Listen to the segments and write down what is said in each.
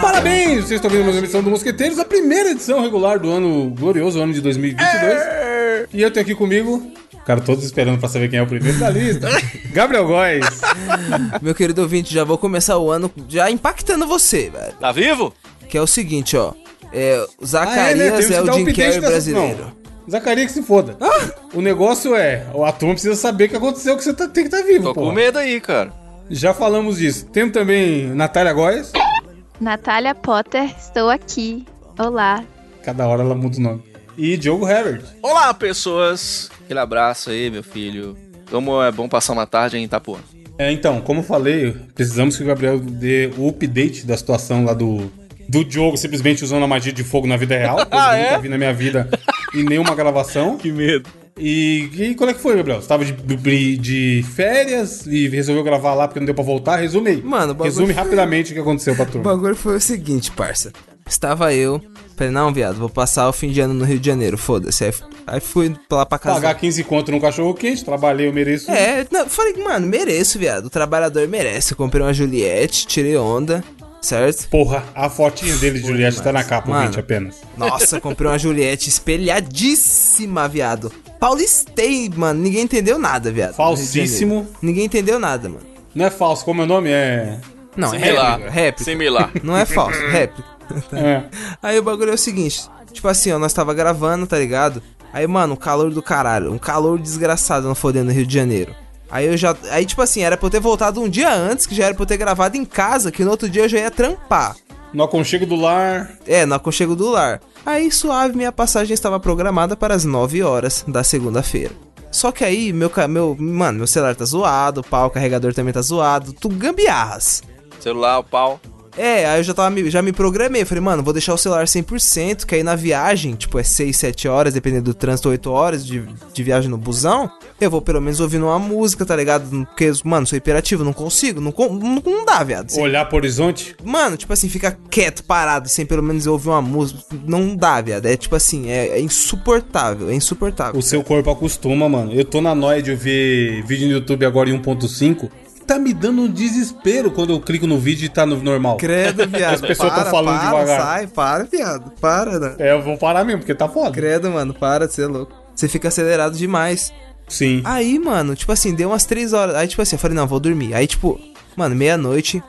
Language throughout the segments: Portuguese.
Parabéns! Vocês estão vendo mais uma edição do Mosqueteiros, a primeira edição regular do ano glorioso, ano de 2022. E eu tenho aqui comigo, cara, todos esperando pra saber quem é o primeiro da lista. Gabriel Góes. Meu querido ouvinte, já vou começar o ano já impactando você, velho. Tá vivo? Que é o seguinte, ó. É, o Ah, Zacarias Temos que é, o Jim Carrey brasileiro. Não, Zacarias que se foda. O negócio é, a turma precisa saber o que aconteceu, que você tá- tem que estar vivo, Tô pô. com medo aí, cara. Já falamos disso. Temos também Natália Góes. Natália Potter, estou aqui. Olá. Cada hora ela muda o nome. E Diogo Herbert. Olá, pessoas. Aquele abraço aí, meu filho. Como é bom passar uma tarde em Itapuã. É, então, como eu falei, precisamos que o Gabriel dê o update da situação lá do, do Diogo simplesmente usando a magia de fogo na vida real. Que eu Ah, é? nunca vi na minha vida em nenhuma gravação. Que medo. E, e quando é que foi, Gabriel? Você tava de, de- férias e resolveu gravar lá porque não deu pra voltar? Resume aí. Mano, o bagulho Resume foi- rapidamente o que aconteceu pra O turma. bagulho foi o seguinte, parça. Estava eu. Falei, não, viado, vou passar o fim de ano no Rio de Janeiro, foda-se. Aí, aí fui lá pra casa. Pagar 15 conto num cachorro quente, trabalhei, eu mereço. É, não, falei, mano, mereço, viado. O trabalhador merece. Eu comprei uma Juliette, tirei onda, certo? Porra, a fotinha dele de Juliette tá na capa, Mano. ouvinte, apenas. Nossa, comprei uma Juliette espelhadíssima, viado. Paulistei, mano. Ninguém entendeu nada, viado. no Falsíssimo. Ninguém entendeu nada, mano. Não é falso, como é o nome? É. Não, é Similar. réplica. réplica. Similar. Não é falso, réplica. é. Aí o bagulho é o seguinte, tipo assim, ó, nós tava gravando, tá ligado? Aí, mano, um calor do caralho, um calor desgraçado não fodendo no Rio de Janeiro. Aí eu já. Aí, tipo assim, era pra eu ter voltado um dia antes, que já era pra eu ter gravado em casa, que no outro dia eu já ia trampar. No aconchego do lar. É, no aconchego do lar. Aí, suave, minha passagem estava programada para as 9 horas da segunda-feira. Só que aí, meu, meu. Mano, meu celular tá zoado, o pau, o carregador também tá zoado, tu gambiarras. Celular, o pau. É, aí eu já, tava, me- já me programei. Falei, mano, vou deixar o celular 100%, que aí na viagem, tipo, é 6, 7 horas, dependendo do trânsito, 8 horas de, de viagem no busão. Eu vou pelo menos ouvindo uma música, tá ligado? Porque, mano, sou hiperativo, não consigo, não, não, não dá, viado. Sem- Olhar pro horizonte. Mano, tipo assim, fica quieto, parado, sem pelo menos ouvir uma música. Não dá, viado. É tipo assim, é, é insuportável, é insuportável. O seu corpo acostuma, mano. Eu tô na noia de ver vídeo no YouTube agora em 1.5. Tá me dando um desespero quando eu clico no vídeo e tá no normal. Credo, viado. As pessoas tão falando para, devagar. Sai, para, viado. Para, né? É, eu vou parar mesmo, porque tá foda. Credo, mano, para de ser louco. Você fica acelerado demais. Sim. Aí, mano, tipo assim, deu umas 3 horas. Aí, tipo assim, eu falei, não, vou dormir. Aí, tipo, mano, meia-noite,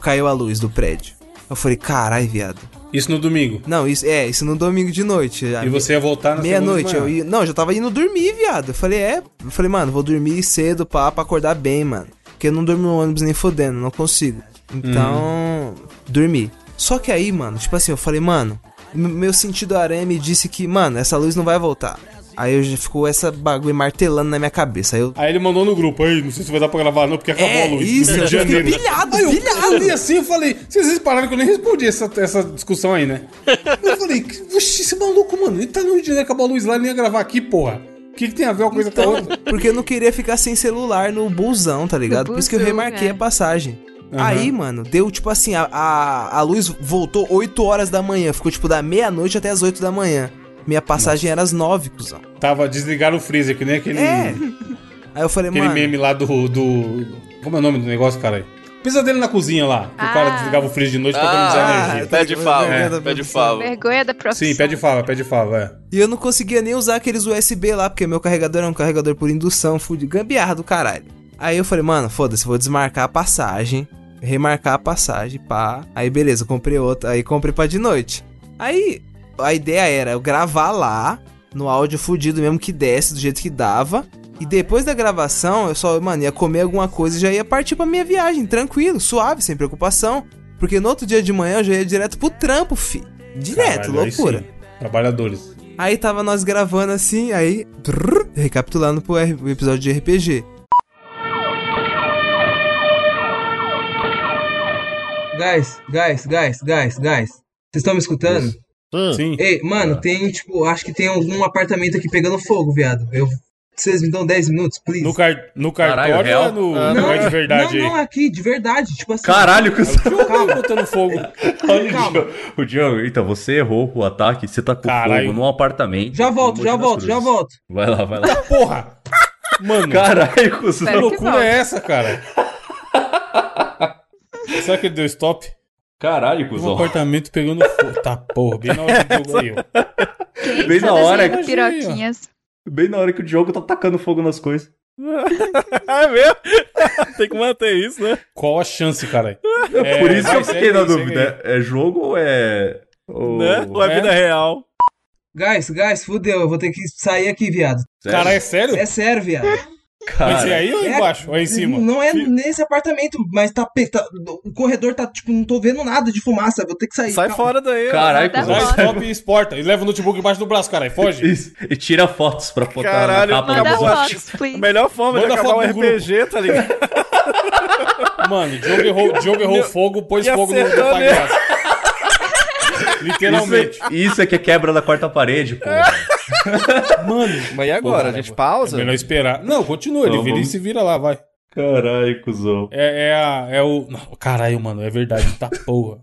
caiu a luz do prédio. Eu falei, carai, viado. Isso no domingo. Não, isso é, isso no domingo de noite. E você ia voltar na Meia-noite, eu ia. Não, eu já tava indo dormir, viado. Eu falei, é. Eu falei, mano, vou dormir cedo pá, pra acordar bem, mano. Porque eu não durmo no ônibus nem fodendo, não consigo. Então, dormi. Só que aí, mano, tipo assim, eu falei, mano, meu sentido aranha me disse que, mano, essa luz não vai voltar. Aí eu já ficou essa bagulho martelando na minha cabeça. Aí eu. Aí ele mandou no grupo, aí, não sei se vai dar pra gravar não, porque acabou É, a luz. isso, eu fiquei pilhado, Aí eu, pilhado. eu li assim, eu falei, vocês repararam que eu nem respondi essa, essa discussão aí, né? Eu falei, oxi, esse maluco, mano, ele tá no Rio de Janeiro, acabou a luz lá, ele nem ia gravar aqui, porra. O que, que tem a ver uma coisa com a outra? Porque eu não queria ficar sem celular no busão, tá ligado? Por isso que eu busão, remarquei é. a passagem. Aham. Aí, mano, deu tipo assim, a, a, a luz voltou 8 horas da manhã. Ficou tipo da meia-noite até as 8 da manhã. Minha passagem era às 9, cuzão. Tava desligar o freezer, que nem aquele, É. Aí eu falei, aquele mano. meme lá do, do... Como é o nome do negócio, cara? Pesadelo na cozinha lá, que o cara Ah. desligava o freezer de noite pra economizar Ah, energia. pé de fava, ligado? pé de É. fava. Vergonha da profissão. Sim, pé de fava, pé de fava, é. E eu não conseguia nem usar aqueles USB lá, porque meu carregador é um carregador por indução, fude gambiarra do caralho. Aí eu falei, mano, foda-se, vou desmarcar a passagem, remarcar a passagem, pá. Aí beleza, comprei outra, aí comprei pra de noite. Aí a ideia era eu gravar lá, no áudio fudido mesmo que desce, do jeito que dava. E depois da gravação, eu só, mano, ia comer alguma coisa e já ia partir pra minha viagem, tranquilo, suave, sem preocupação. Porque no outro dia de manhã eu já ia direto pro trampo, fi. Direto, Caralho, aí loucura. sim. Trabalhadores. Aí tava nós gravando assim, aí. trrr, recapitulando pro episódio de RPG. Guys, guys, guys, guys, guys. Vocês estão me escutando? Sim. Ei, mano, tem, tipo, acho que tem algum apartamento aqui pegando fogo, viado. Eu. Vocês me dão 10 minutos, please? No, car... no cartório Caralho, real? ou no... Ah, não, é de verdade não, não, aqui, de verdade. Tipo assim. Caralho, que Calma. botando fogo. Olha o Calma. Diogo. O Diogo, então, você errou o ataque, você tá com Caralho. fogo num apartamento. Já volto, no já volto, já volto. Vai lá, vai lá. Porra! Mano, Caralho, que que loucura é essa, cara? Será que ele deu stop? Caralho, Um cuzão. apartamento pegando fogo. Tá, porra, bem na hora do jogo aí, ó. Bem na hora que- piroquinhas? Bem na hora que o Diogo tá tacando fogo nas coisas. É mesmo? Tem que manter isso, né? Qual a chance, cara? É por isso que eu fiquei na aí, dúvida. É jogo ou é. Ou... Né? Ou é É? vida real? Guys, guys, fudeu, eu vou ter que sair aqui, viado. Sério? Cara, é sério? É sério, viado. Vai ser Cara, aí ou É, embaixo? Ou aí em cima? Não é nesse apartamento, mas tá, tá- O corredor tá, tipo, não tô vendo nada de fumaça, vou ter que sair. Sai calma. fora daí. ó. Caralho, foto. stop e exporta. E leva o notebook embaixo do braço, cara. Foge. Isso. E tira fotos pra botar Caralho, na capa Manda do fotos, please. melhor forma Manda de acabar foto um no grupo. RPG, tá ligado? Mano, o Diogo errou, o Diogo errou Meu- fogo, pôs e fogo no, no palhaço. Isso Literalmente. é, isso é que é quebra da quarta parede, pô. Mano. Mas e agora? Porra, a gente é pausa? melhor esperar. Não, continua. Ele Não, vira e vamos- se vira lá, vai. Caralho, cuzão. É, é, a, é o. Não, caralho, mano, é verdade. Tá porra.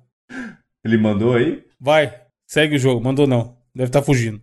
Ele mandou aí? Vai, segue o jogo. Mandou não. Deve estar fugindo.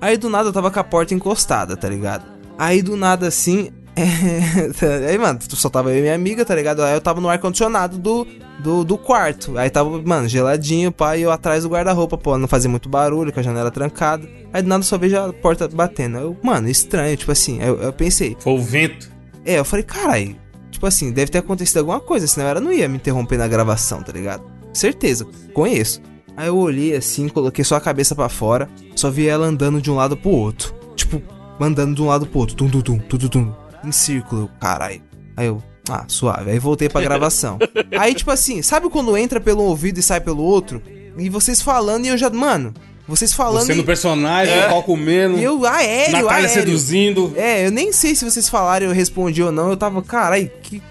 Aí do nada eu tava com a porta encostada, tá ligado? Aí do nada assim. É, Aí, mano, só tava eu e minha amiga, tá ligado? Aí eu tava no ar-condicionado do, do, do quarto. Aí tava, mano, geladinho, pai, eu atrás do guarda-roupa, pô, não fazia muito barulho, com a janela trancada. Aí do nada eu só vejo a porta batendo. Eu, mano, estranho, tipo assim. Eu, eu pensei, Foi o vento. é, eu falei, carai, tipo assim, deve ter acontecido alguma coisa, senão ela não ia me interromper na gravação, tá ligado? Certeza, conheço. Aí eu olhei assim, coloquei só a cabeça pra fora, só vi ela andando de um lado pro outro. Tipo, andando de um lado pro outro, tum, tum, tum, tum, tum, tum, em círculo, carai. Aí eu, ah, suave. Aí voltei pra gravação. Aí, tipo assim, sabe quando entra pelo ouvido e sai pelo outro? E vocês falando e eu já, mano, vocês falando Você no personagem, o pau comendo. eu, aéreo, Natália aéreo. seduzindo. É, eu nem sei se vocês falaram e eu respondi ou não. Eu tava, carai, que.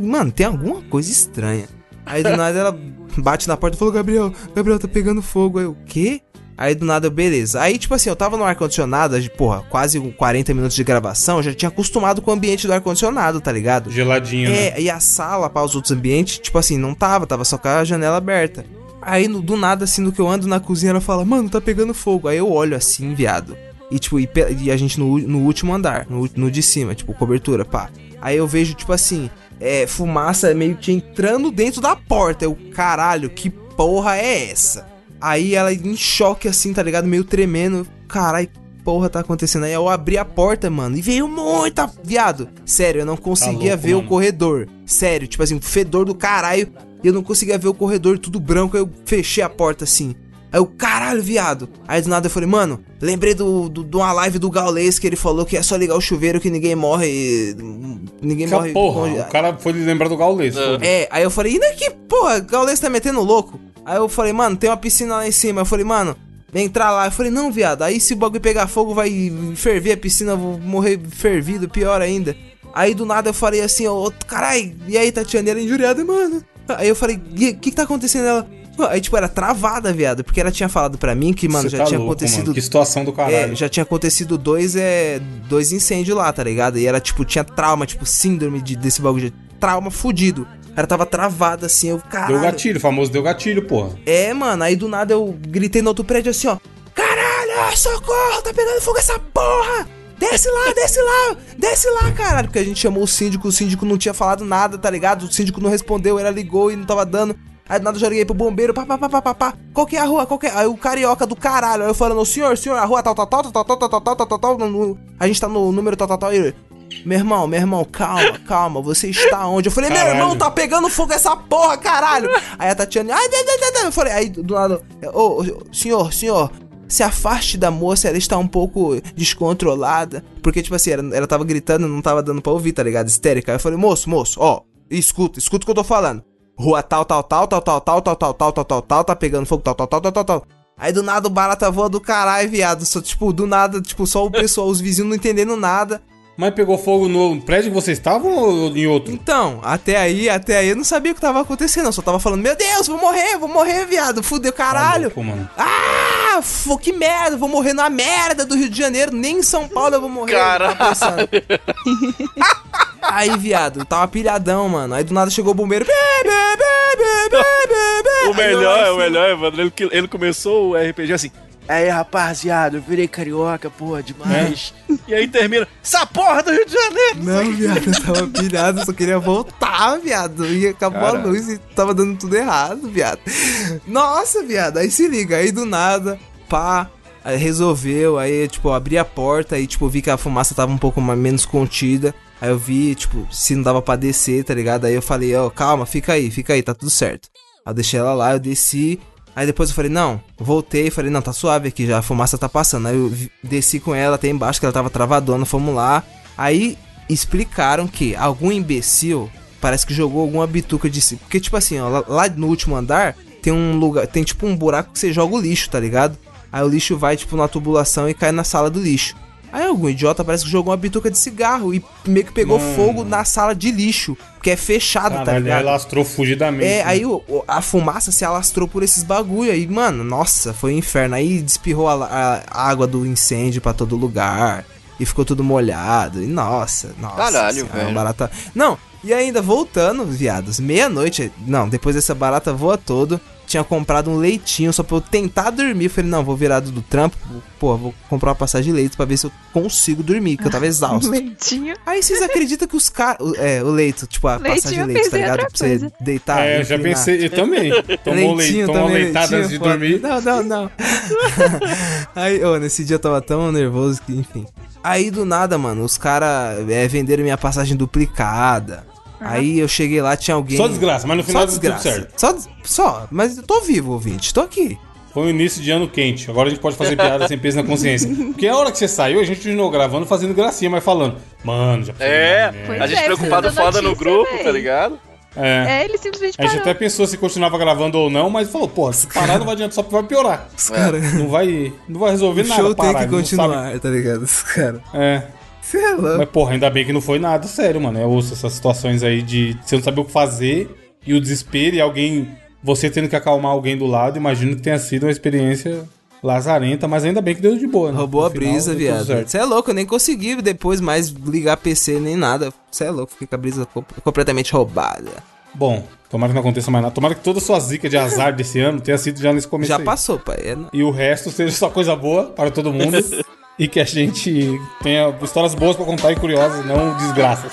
Mano, tem alguma coisa estranha. Aí do nada ela bate na porta e falou: Gabriel, Gabriel, tá pegando fogo. Aí eu, o quê? Aí do nada, beleza. Aí, tipo assim, eu tava no ar-condicionado, de, porra, quase um 40 minutos de gravação. Já tinha acostumado com o ambiente do ar-condicionado, tá ligado? Geladinho, né? É, e a sala para os outros ambientes, tipo assim, não tava, tava só com a janela aberta. Aí no- do nada, assim, no que eu ando na cozinha, ela fala, mano, tá pegando fogo. Aí eu olho assim, viado. E tipo, e, e a gente no, no último andar, no, no de cima, tipo, cobertura, pá. Aí eu vejo, tipo assim, é, fumaça meio que entrando dentro da porta. Eu, caralho, que porra é essa? Aí ela em choque, assim, tá ligado? Meio tremendo. Caralho, porra tá acontecendo? Aí eu abri a porta, mano, e veio muita. Viado, sério, eu não conseguia louco, ver o mano. corredor. Sério, tipo assim, um fedor do caralho. E eu não conseguia ver o corredor tudo branco. Aí eu fechei a porta assim. Aí eu, caralho, viado. Aí do nada eu falei, mano, lembrei do, do, de uma live do Gaules que ele falou que é só ligar o chuveiro que ninguém morre. Ninguém Que morre. porra, o cara foi lembrar do Gaules. foda-se. é, aí eu falei, e daqui, porra, Gaules tá metendo louco? Aí eu falei, mano, tem uma piscina lá em cima. Eu falei, mano, entrar lá. Eu falei, não, viado, aí se o bagulho pegar fogo vai ferver a piscina, eu vou morrer fervido, pior ainda. Aí do nada eu falei assim, ô, carai, e aí, Tatiana, ela é injuriada, mano. Aí eu falei, o que, que tá acontecendo? Ela. Aí, tipo, era travada, viado, porque ela tinha falado pra mim que, mano, Você já tá tinha louco, acontecido mano. Que situação do caralho. é, já tinha acontecido dois, é, dois incêndios lá, tá ligado? E ela, tipo, tinha trauma, tipo, síndrome de, desse bagulho, de trauma fudido. Ela tava travada assim, eu, caralho. Deu gatilho, o famoso deu gatilho, porra. É, mano, aí do nada eu gritei no outro prédio assim, ó. Caralho, socorro, tá pegando fogo essa porra! Desce lá, desce lá, desce lá, caralho. Porque a gente chamou o síndico, o síndico não tinha falado nada, tá ligado? O síndico não respondeu, ela ligou e não tava dando. Aí do nada eu já liguei pro bombeiro, pá, pá, pá, pá, pá, pá. Qual que é a rua? Qual que é? Aí o carioca do caralho, aí eu falando, senhor, senhor, a rua tal, tal, tal, tal, tal, tal, tal, tal, tal, tal, tal, a gente tá no número tal, tal, tal, e ele, meu irmão, meu irmão, calma, calma, você está onde? Eu falei, meu irmão, tá pegando fogo essa porra, caralho! Aí a Tatiana, ai, ai, ai, ai, eu falei, aí do lado, ô, ô, senhor, senhor, se afaste da moça, ela está um pouco descontrolada. Porque, tipo assim, ela, ela tava gritando, não tava dando pra ouvir, tá ligado? Histérica. Aí eu falei, moço, moço, ó, escuta, escuta o que eu tô falando. Rua tal, tal, tal, tal, tal, tal, tal, tal, tal, tal, tal, tal, tá pegando fogo, tal, tal, tal, tal, tal, tal. Aí do nada o barata voa do caralho, viado. Só, tipo, do nada, tipo, só o pessoal, os vizinhos não entendendo nada. Mas pegou fogo no prédio que vocês estavam ou em outro? Então, até aí, até aí eu não sabia o que tava acontecendo. Eu só tava falando, meu Deus, vou morrer, vou morrer, viado. Fudeu, Tá caralho. louco, mano. Ah, fô, que merda, vou morrer na merda do Rio de Janeiro, nem em São Paulo eu vou morrer. Caralho. Aí, viado, tava pilhadão, mano. Aí do nada chegou o bombeiro. Bê, bê, bê, bê, bê, bê, bê. O melhor, é em o melhor, Evandro. Ele, ele começou o RPG assim. Aí, rapaziada, eu virei carioca, porra, demais. E aí termina, essa porra do Rio de Janeiro! Não, viado, eu tava pilhado, eu só queria voltar, viado. E acabou Cara. a luz e tava dando tudo errado, viado. Nossa, viado, aí se liga, aí do nada, pá, aí resolveu, aí, tipo, eu abri a porta e, tipo, vi que a fumaça tava um pouco mais, menos contida. Aí eu vi, tipo, se não dava pra descer, tá ligado? Aí eu falei, ó, calma, fica aí, fica aí, tá tudo certo. Aí eu deixei ela lá, eu desci. Aí depois eu falei, não, voltei, falei, não, tá suave aqui já, a fumaça tá passando. Aí eu desci com ela até embaixo, que ela tava travadona, fomos lá. Aí explicaram que algum imbecil parece que jogou alguma bituca de si. Porque, tipo assim, ó, lá no último andar tem um lugar, tem tipo um buraco que você joga o lixo, tá ligado? Aí o lixo vai, tipo, na tubulação e cai na sala do lixo. Aí algum idiota parece que jogou uma bituca de cigarro e meio que pegou Mano. fogo na sala de lixo, que é fechado, tá Caralho, ligado? ela lastrou fugidamente. É, né? aí a fumaça se alastrou por esses bagulho aí, mano, nossa, foi um inferno. Aí despirrou a, a- água do incêndio pra todo lugar e ficou tudo molhado. E nossa, nossa. Caralho, senhora, velho. Barata... Não, e ainda voltando, viados, meia-noite, não, depois dessa barata voa todo, tinha comprado um leitinho só pra eu tentar dormir. Falei, não, vou virar do, trampo, pô, vou comprar uma passagem de leite pra ver se eu consigo dormir, que eu tava exausto. Leitinho. Aí vocês acreditam que os caras. É, o leito, tipo, a Leitinho, passagem eu de leite, tá ligado? Pra você deitar. É, eu já inclinar. pensei, eu também. Tomou, leite, tomou também, leitada leitinho, antes de dormir. Não, não, não. Aí, ô, nesse dia eu tava tão nervoso que, enfim. Aí do nada, mano, os caras é, venderam minha passagem duplicada. Aí eu cheguei lá, tinha alguém. Só desgraça, mas no final Só deu tudo desgraça. certo. Só, só, mas eu tô vivo, ouvinte, tô aqui. Foi o início de ano quente. Agora a gente pode fazer piada sem peso na consciência. Porque a hora que você saiu, a gente continuou gravando, fazendo gracinha, mas falando. Mano, já É, a gente é, preocupado foda no grupo, véi. tá ligado? É. É, ele simplesmente A gente parou. até pensou se continuava gravando ou não, mas falou, pô, se parar não vai adiantar, só vai piorar. Os caras. Não vai, não vai resolver O nada. show tem que continuar, tá ligado? Os caras. É. Você é louco. Mas, porra, ainda bem que não foi nada sério, mano. Eu ouço essas situações aí de você não saber o que fazer e o desespero e alguém. Você tendo que acalmar alguém do lado. Imagino que tenha sido uma experiência lazarenta, mas ainda bem que deu de boa, né? Roubou No a final, brisa, viado. Você é louco, eu nem consegui depois mais ligar PC nem nada. Você é louco, fiquei com a brisa co- completamente roubada. Bom, tomara que não aconteça mais nada. Tomara que toda a sua zica de azar desse ano tenha sido já nesse começo. Já aí. passou, pai. É, E o resto seja só coisa boa para todo mundo. e que a gente tenha histórias boas pra contar e curiosas, não desgraças.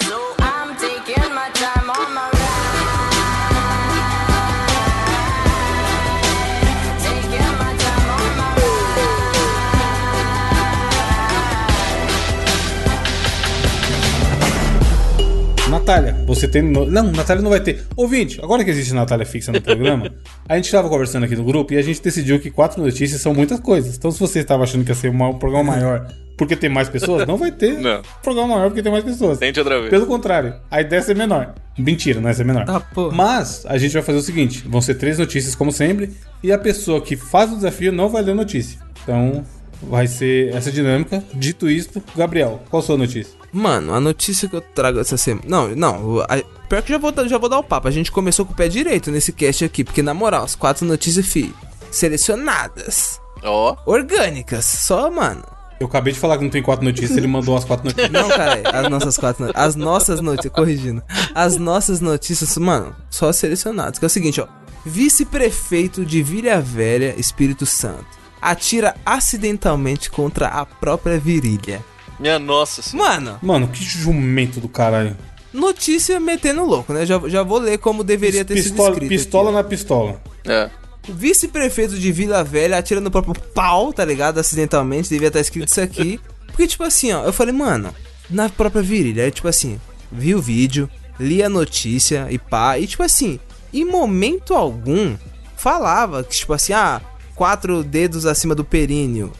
Natália, você tem. no- Não, Natália não vai ter. Ouvinte, agora que existe Natália fixa no programa, a gente estava conversando aqui no grupo e a gente decidiu que quatro notícias são muitas coisas. Então, se você estava achando que ia ser um programa maior porque tem mais pessoas, não vai ter Não. programa maior porque tem mais pessoas. Tente outra vez. Pelo contrário, a ideia é ser menor. Mentira, não é ser menor. Tá. Mas a gente vai fazer o seguinte: vão ser três notícias, como sempre, e a pessoa que faz o desafio não vai ler notícia. Então, vai ser essa dinâmica. Dito isto, Gabriel, qual a sua notícia? Mano, a notícia que eu trago essa semana. Não, não. a- Pior que já vou, dar- já vou dar o papo. A gente começou com o pé direito nesse cast aqui. Porque, na moral, as quatro notícias, fi, selecionadas. Ó, Orgânicas. Só, mano. Eu acabei de falar que não tem quatro notícias, ele mandou as quatro notícias. Não, cara, as nossas quatro notícias. As nossas notícias, corrigindo. As nossas notícias, mano, só selecionadas. Que é o seguinte, ó. Vice-prefeito de Vila Velha, Espírito Santo, atira acidentalmente contra a própria virilha. minha nossa senhora. Mano, Mano, que jumento do caralho. notícia metendo louco, né? Já, já vou ler como deveria ter sido Pistola, escrito. pistola aqui, na pistola. É. Vice-prefeito de Vila Velha atira no próprio pau, tá ligado? Acidentalmente, devia estar escrito isso aqui. Porque, tipo assim, ó, eu falei, mano, na própria virilha. Aí, tipo assim, vi o vídeo, li a notícia e pá. E, tipo assim, em momento algum, falava que, tipo assim, ah, quatro dedos acima do períneo,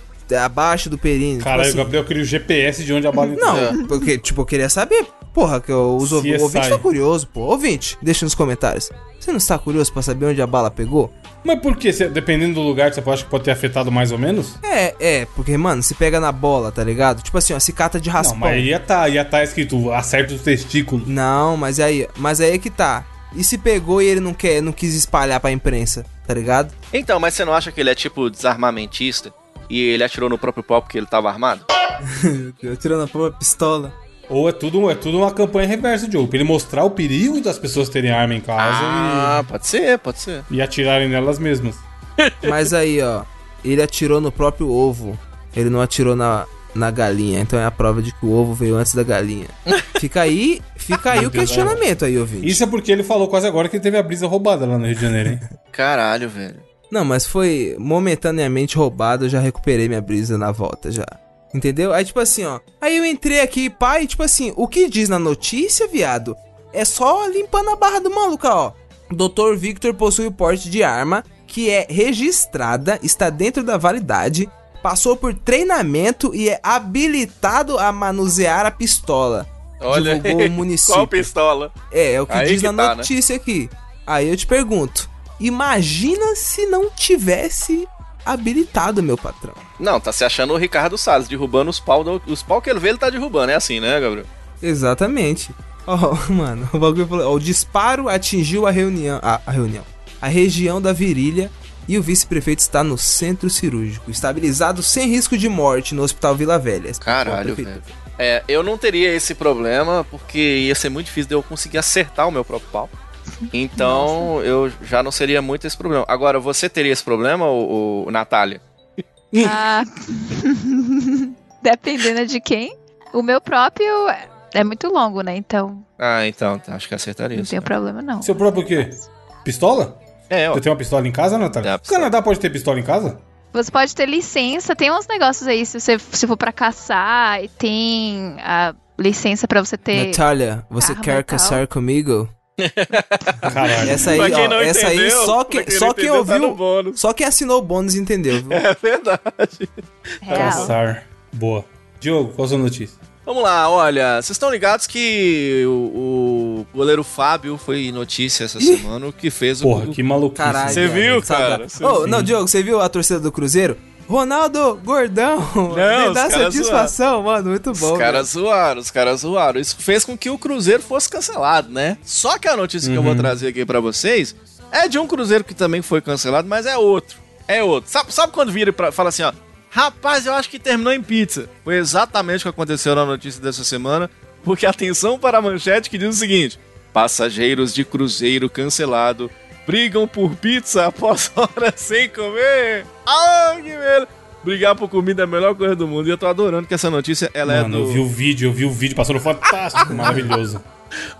abaixo do períneo. Caralho, tipo o assim, Gabriel queria o GPS de onde a bala entrou. Não, porque, tipo, eu queria saber. Porra, que eu, os, ouv- CSI. o ouvinte tá curioso, pô. Ouvinte, deixa nos comentários. Você não está curioso pra saber onde a bala pegou? Mas por quê? Cê- Dependendo do lugar, você acha que pode ter afetado mais ou menos? É, é, porque, mano, se pega na bola, tá ligado? Tipo assim, ó, se cata de Não, raspão. mas ia tá, ia tá escrito acerta os testículos. Não, mas aí, mas aí é que tá. E se pegou e ele não quer, não quis espalhar pra imprensa, tá ligado? Então, mas você não acha que ele é tipo desarmamentista? E ele atirou no próprio pau porque ele tava armado? Tirando a própria pistola. Ou é tudo, é tudo uma campanha reversa, Diogo. Pra ele mostrar o perigo das pessoas terem arma em casa Ah, pode ser, pode ser. e, e atirarem nelas mesmas. Mas aí, ó. ele atirou no próprio ovo. Ele não atirou na, na galinha. Então é a prova de que o ovo veio antes da galinha. Fica aí, fica aí o questionamento aí, ouvinte. Isso é porque ele falou quase agora que ele teve a brisa roubada lá no Rio de Janeiro, hein? Caralho, velho. Não, mas foi momentaneamente roubado, eu já recuperei minha brisa na volta já. Entendeu? Aí, tipo assim, ó. Aí eu entrei aqui, pai, tipo assim, o que diz na notícia, viado? É só limpando a barra do maluco, ó. Dr. Victor possui o porte de arma que é registrada, está dentro da validade, passou por treinamento e é habilitado a manusear a pistola. Olha Divulgou o município. Qual pistola? É, é o que Aí diz que na tá, né? notícia aqui. Aí eu te pergunto: imagina se não tivesse habilitado, meu patrão. Não, tá se achando o Ricardo Salles, derrubando os pau, do- os pau que ele vê, ele tá derrubando. É assim, né, Gabriel? Exatamente. Ó, mano, o bagulho falou: ó, o disparo atingiu a reunião. A, a reunião. A região da virilha e o vice-prefeito está no centro cirúrgico, estabilizado sem risco de morte no Hospital Vila Velha. Caralho, velho. É, eu não teria esse problema, porque ia ser muito difícil de eu conseguir acertar o meu próprio pau. Então, eu já não seria muito esse problema. Agora, você teria esse problema, o, Natália? Ah, dependendo de quem. O meu próprio é- é muito longo, né? Então Ah, então, tá, acho que acertaria não isso. tem problema, não. Seu próprio o quê? Pistola? É, ó. Você tem uma pistola em casa, Natália? O. Canadá pode ter pistola em casa? Você pode ter licença, tem uns negócios aí, se você se for pra caçar, e tem a licença pra você ter. Natália, você quer caçar comigo? Caralho. Essa aí, Pra quem ó, não essa aí entendeu, só quem só entendeu, tá ouviu, bônus. só quem assinou o bônus entendeu, viu? É verdade. Real. Caçar. Boa. Diogo, qual a sua notícia? Vamos lá, olha, vocês estão ligados que o, o goleiro Fábio foi notícia essa semana, o que fez Porra, o. que maluquice. Caralho. Você viu, cara? Viu? não, Diogo, você viu a torcida do Cruzeiro? Ronaldo, gordão, me os dá satisfação, mano, muito bom. Os caras zoaram, os caras zoaram. Isso fez com que o Cruzeiro fosse cancelado, né? Só que a notícia que eu vou trazer aqui pra vocês é de um Cruzeiro que também foi cancelado, mas é outro. É outro. Sabe, sabe quando vira e fala assim, ó? Rapaz, eu acho que terminou em pizza. Foi exatamente o que aconteceu na notícia dessa semana. Porque atenção para a manchete que diz o seguinte: Passageiros de Cruzeiro cancelado brigam por pizza após horas sem comer. Ah, que medo! Brigar por comida é a melhor coisa do mundo. E eu tô adorando que essa notícia ela Mano, é eu do. vi o vídeo, eu vi o vídeo, passou no fantástico, maravilhoso.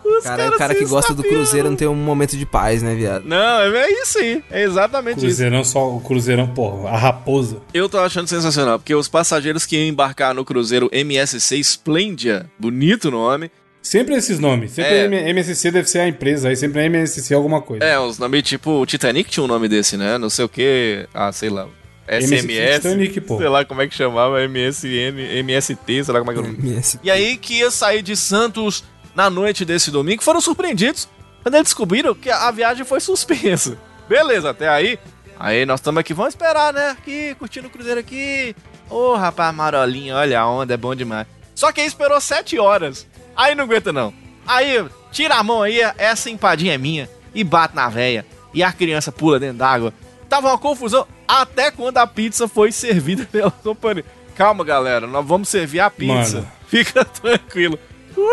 Os Cara, caras o cara que gosta do. Cruzeiro não tem um momento de paz, né, viado? Não, é isso aí. É exatamente isso. Cruzeirão só, o Cruzeirão, porra, a raposa. Eu tô achando sensacional, porque os passageiros que iam embarcar no cruzeiro MSC Splendia, bonito nome, Sempre esses nomes. Sempre É. MSC deve ser a empresa, aí sempre é MSC alguma coisa. é, os nomes tipo, o Titanic tinha um nome desse, né? Não sei o que, ah, sei lá. SMS, Titanic, pô. sei lá como é que chamava, MSN, MST, sei lá como é que é o nome. MS. E aí que ia sair de Santos na noite desse domingo, foram surpreendidos quando eles descobriram que a viagem foi suspensa. Beleza, até aí. Aí nós estamos aqui, vamos esperar, né? Aqui, curtindo o cruzeiro aqui. Ô, rapaz, marolinha, olha a onda, é bom demais. Só que aí esperou sete horas. Aí não aguenta não. Aí, tira a mão aí, essa empadinha é minha. E bate na veia. E a criança pula dentro d'água. Tava uma confusão até quando a pizza foi servida pela companhia. Calma, galera, nós vamos servir a pizza. Mano. Fica tranquilo.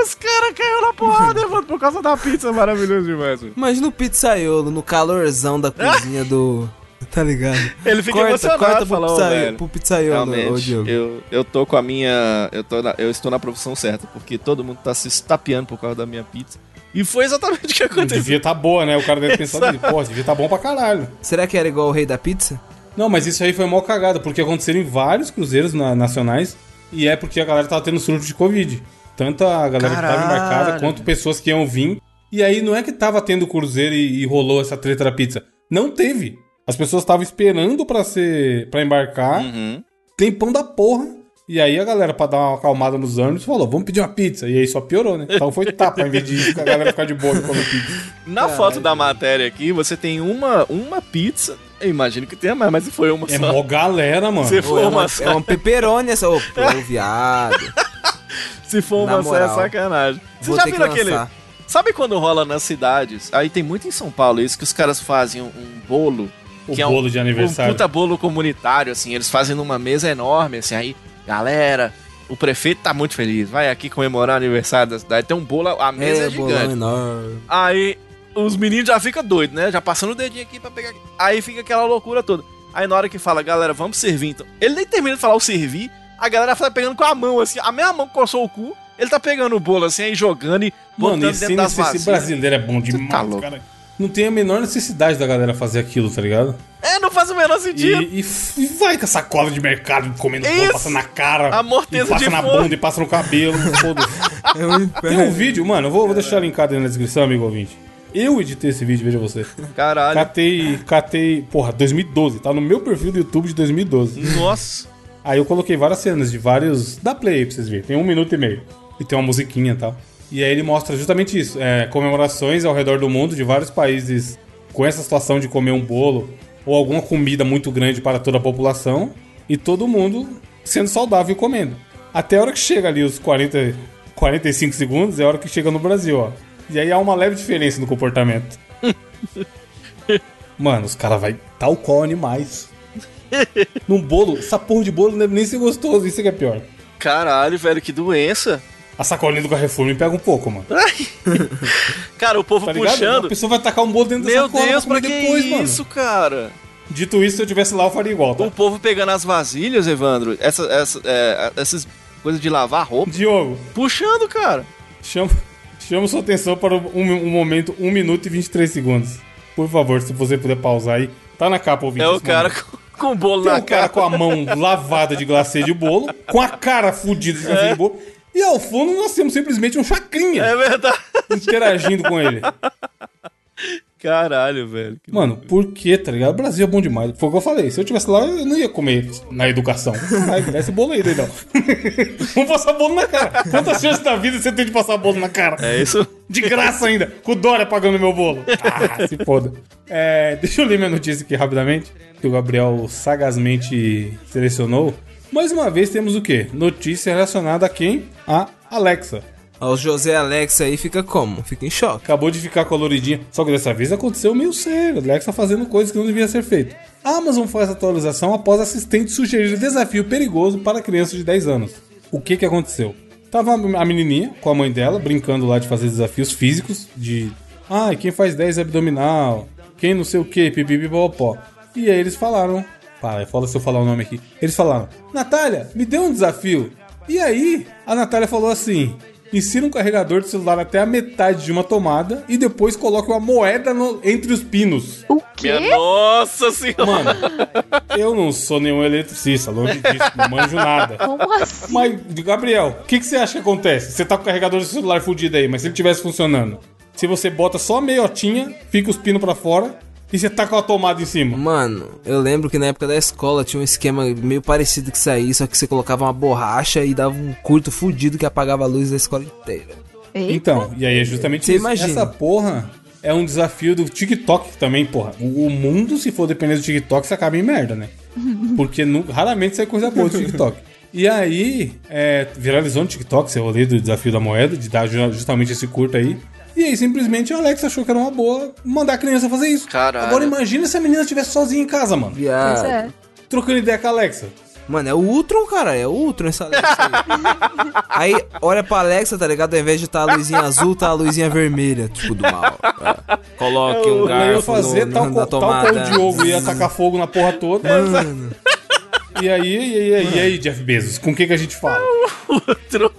Os caras caíram na porrada, mano, por causa da pizza. Maravilhoso demais, mano. Imagina o pizzaiolo no calorzão da cozinha do. Tá ligado? Ele fica corta, emocionado, corta pro, falou, pizza- velho. pro pizzaiolo, ô eu, eu tô com a minha. Eu, tô na- eu estou na profissão certa, porque todo mundo tá se estapeando por causa da minha pizza. E foi exatamente o que aconteceu. Devia tá boa, né? O cara deve pensar, dele, pô, devia tá bom pra caralho. Será que era igual o rei da pizza? Não, mas isso aí foi mó cagada, porque aconteceram em vários cruzeiros na- nacionais e é porque a galera tava tendo surto de Covid. Tanto a galera que tava Caralho. embarcada quanto pessoas que iam vir. E aí não é que tava tendo cruzeiro e, e rolou essa treta da pizza. Não teve. As pessoas estavam esperando pra ser para embarcar, Uhum. tempão da porra. E aí a galera, pra dar uma acalmada nos ânimos, falou: vamos pedir uma pizza. E aí só piorou, né? Então foi tapa, em vez de a galera ficar de boa e comer pizza. Na foto da matéria aqui, você tem uma, uma pizza. Eu imagino que tenha mais, mas se foi uma É só. mó galera, mano. Ô, for é, uma uma, só, é um pepperoni essa. Ô, pô, viado. se for Na uma só é moral. sacanagem. Você já viram que aquele. Sabe quando rola nas cidades? Aí tem muito em São Paulo isso, que os caras fazem um, um bolo. O que é bolo um, de aniversário. Um puta bolo comunitário, assim. Eles fazem numa mesa enorme, assim. Aí, galera, o prefeito tá muito feliz. Vai aqui comemorar o aniversário da cidade. Tem um bolo, a mesa é, É, gigante. enorme. Aí os meninos já ficam doidos, né? Já passando o dedinho aqui pra pegar. Aí fica aquela loucura toda. Aí na hora que fala, galera, vamos servir então. Ele nem termina de falar o servir, a galera tá pegando com a mão, assim, a mesma mão que coçou o cu. Ele tá pegando o bolo assim, aí jogando e botando Mano, esse, dentro das esse vasilhas. brasileiro é bom demais, tá louco. cara. Não tem a menor necessidade da galera fazer aquilo, tá ligado? É, não faz o menor E, sentido. e f- e vai com a sacola de mercado comendo Isso. bolo, passa na cara. Amorteza e passa de na fome. bunda e passa no cabelo. Foda-se. É um Tem um vídeo, mano, eu vou, vou deixar linkado aí na descrição, amigo ouvinte. Eu editei esse vídeo, veja você. Caralho. Catei, catei, porra, 2012. Tá no meu perfil do YouTube de 2012. Nossa. Aí eu coloquei várias cenas de vários. Dá play pra vocês verem. Tem um minuto e meio. E tem uma musiquinha e tal. E aí ele mostra justamente isso: é, comemorações ao redor do mundo de vários países com essa situação de comer um bolo ou alguma comida muito grande para toda a população. E todo mundo sendo saudável e comendo. Até a hora que chega ali os 40, 45 segundos, é a hora que chega no Brasil, ó. E aí há uma leve diferença no comportamento. Mano, os caras vai tal qual animais. Num bolo, essa porra de bolo não deve nem ser gostoso, isso é que é pior. Caralho, velho, que doença. A sacolinha do Carrefour me pega um pouco, mano. Cara, o povo Tá puxando. A pessoa vai tacar um bolo dentro da Meu sacola Deus, pra que depois, mano. isso, cara? Dito isso, se eu tivesse lá, eu faria igual, O tá? povo pegando as vasilhas, Evandro, essa, essa, é, essas coisas de lavar roupa, Diogo, puxando, cara. chama, chama sua atenção para um, um momento 1 minuto e 23 segundos. Por favor, se você puder pausar aí. Tá na capa, ouvinte. É o cara momento. Com, o bolo Tem na o cara cara. com a mão lavada de glacê de bolo, com a cara fudida de glacê de bolo. E ao fundo nós temos simplesmente um chacrinha É verdade. interagindo com ele. Caralho, velho. Mano, por que, tá ligado? O Brasil é bom demais. Foi o que eu falei. Se eu tivesse lá, eu não ia comer na educação. Vai, dá esse bolo aí, doidão. Vamos passar bolo na cara. Quantas chances da vida você tem de passar bolo na cara? É isso. De graça ainda, com o Dória pagando meu bolo. Ah, se foda. É, deixa eu ler minha notícia aqui rapidamente, que o Gabriel sagazmente selecionou. Mais uma vez temos o quê? Notícia relacionada a quem? A Alexa. O José Alex aí fica como? Fica em choque. Acabou de ficar coloridinha. Só que dessa vez aconteceu meio sério. A Alexa fazendo coisas que não devia ser feito. A Amazon faz atualização após assistente sugerir desafio perigoso para crianças de 10 anos. O que que aconteceu? Tava a menininha com a mãe dela brincando lá de fazer desafios físicos de ai, quem faz 10 abdominal, quem não sei o que, pipipipopó. E aí eles falaram, para, fala se eu falar o nome aqui. Eles falaram: "Natália, me dê um desafio". E aí, a Natália falou assim: Insira um carregador de celular até a metade de uma tomada e depois coloque uma moeda no- entre os pinos. O quê? Minha nossa senhora. Mano, eu não sou nenhum eletricista, longe disso, não manjo nada. Como assim? Mas, Gabriel, o que, que você acha que acontece? Você tá com o carregador de celular fudido aí, mas se ele tivesse funcionando, se você bota só a meiotinha, fica os pinos pra fora e você tá com a tomada em cima. Mano, eu lembro que na época da escola tinha um esquema meio parecido que isso aí, só que você colocava uma borracha e dava um curto fudido que apagava a luz da escola inteira. Eita. Então, e aí é justamente Você isso. imagina. Essa porra é um desafio do TikTok também, porra. O, mundo, se for depender do TikTok, você acaba em merda, né? Porque raramente sai coisa boa do TikTok. E aí, é, viralizou no TikTok esse rolê do desafio da moeda, de dar ju- justamente esse curto aí. E aí, simplesmente, a Alex achou que era uma boa mandar a criança fazer isso. Caralho. Agora, imagina se a menina estivesse sozinha em casa, mano. Pois Viado. é. Trocando ideia com a Alexa. Mano, é o Ultron, cara. É o Ultron essa Alexa aí. aí, olha pra Alexa, tá ligado? Ao invés de estar a luzinha azul, tá a luzinha vermelha. Tipo, do mal. É. Coloque um Ela ia garfo fazer no, tal, na qual- tal tomada. qual o Diogo ia tacar fogo na porra toda. Mano, E aí, e aí, e aí, e aí, Jeff Bezos, com o que, que a gente fala? Outro.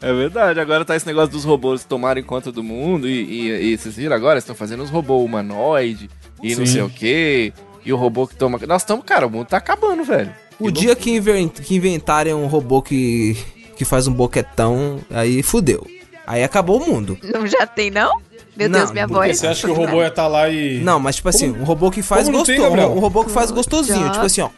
É verdade, agora tá esse negócio dos robôs tomarem conta do mundo e, e, e vocês viram agora? Estão fazendo os robôs humanoide e não Sim. sei o que. E o robô que toma. Nós estamos, cara, o mundo tá acabando, velho. o dia que, inven- que inventarem um robô que, que faz um boquetão, aí fudeu. Aí acabou o mundo. Não já tem, não? Meu Não, Deus, minha porque voz. Você acha que o robô ia estar lá e. Não, mas tipo assim, um robô que faz como não tem, gostoso. Gabriel? Um robô que faz gostosinho, Já. tipo assim, ó.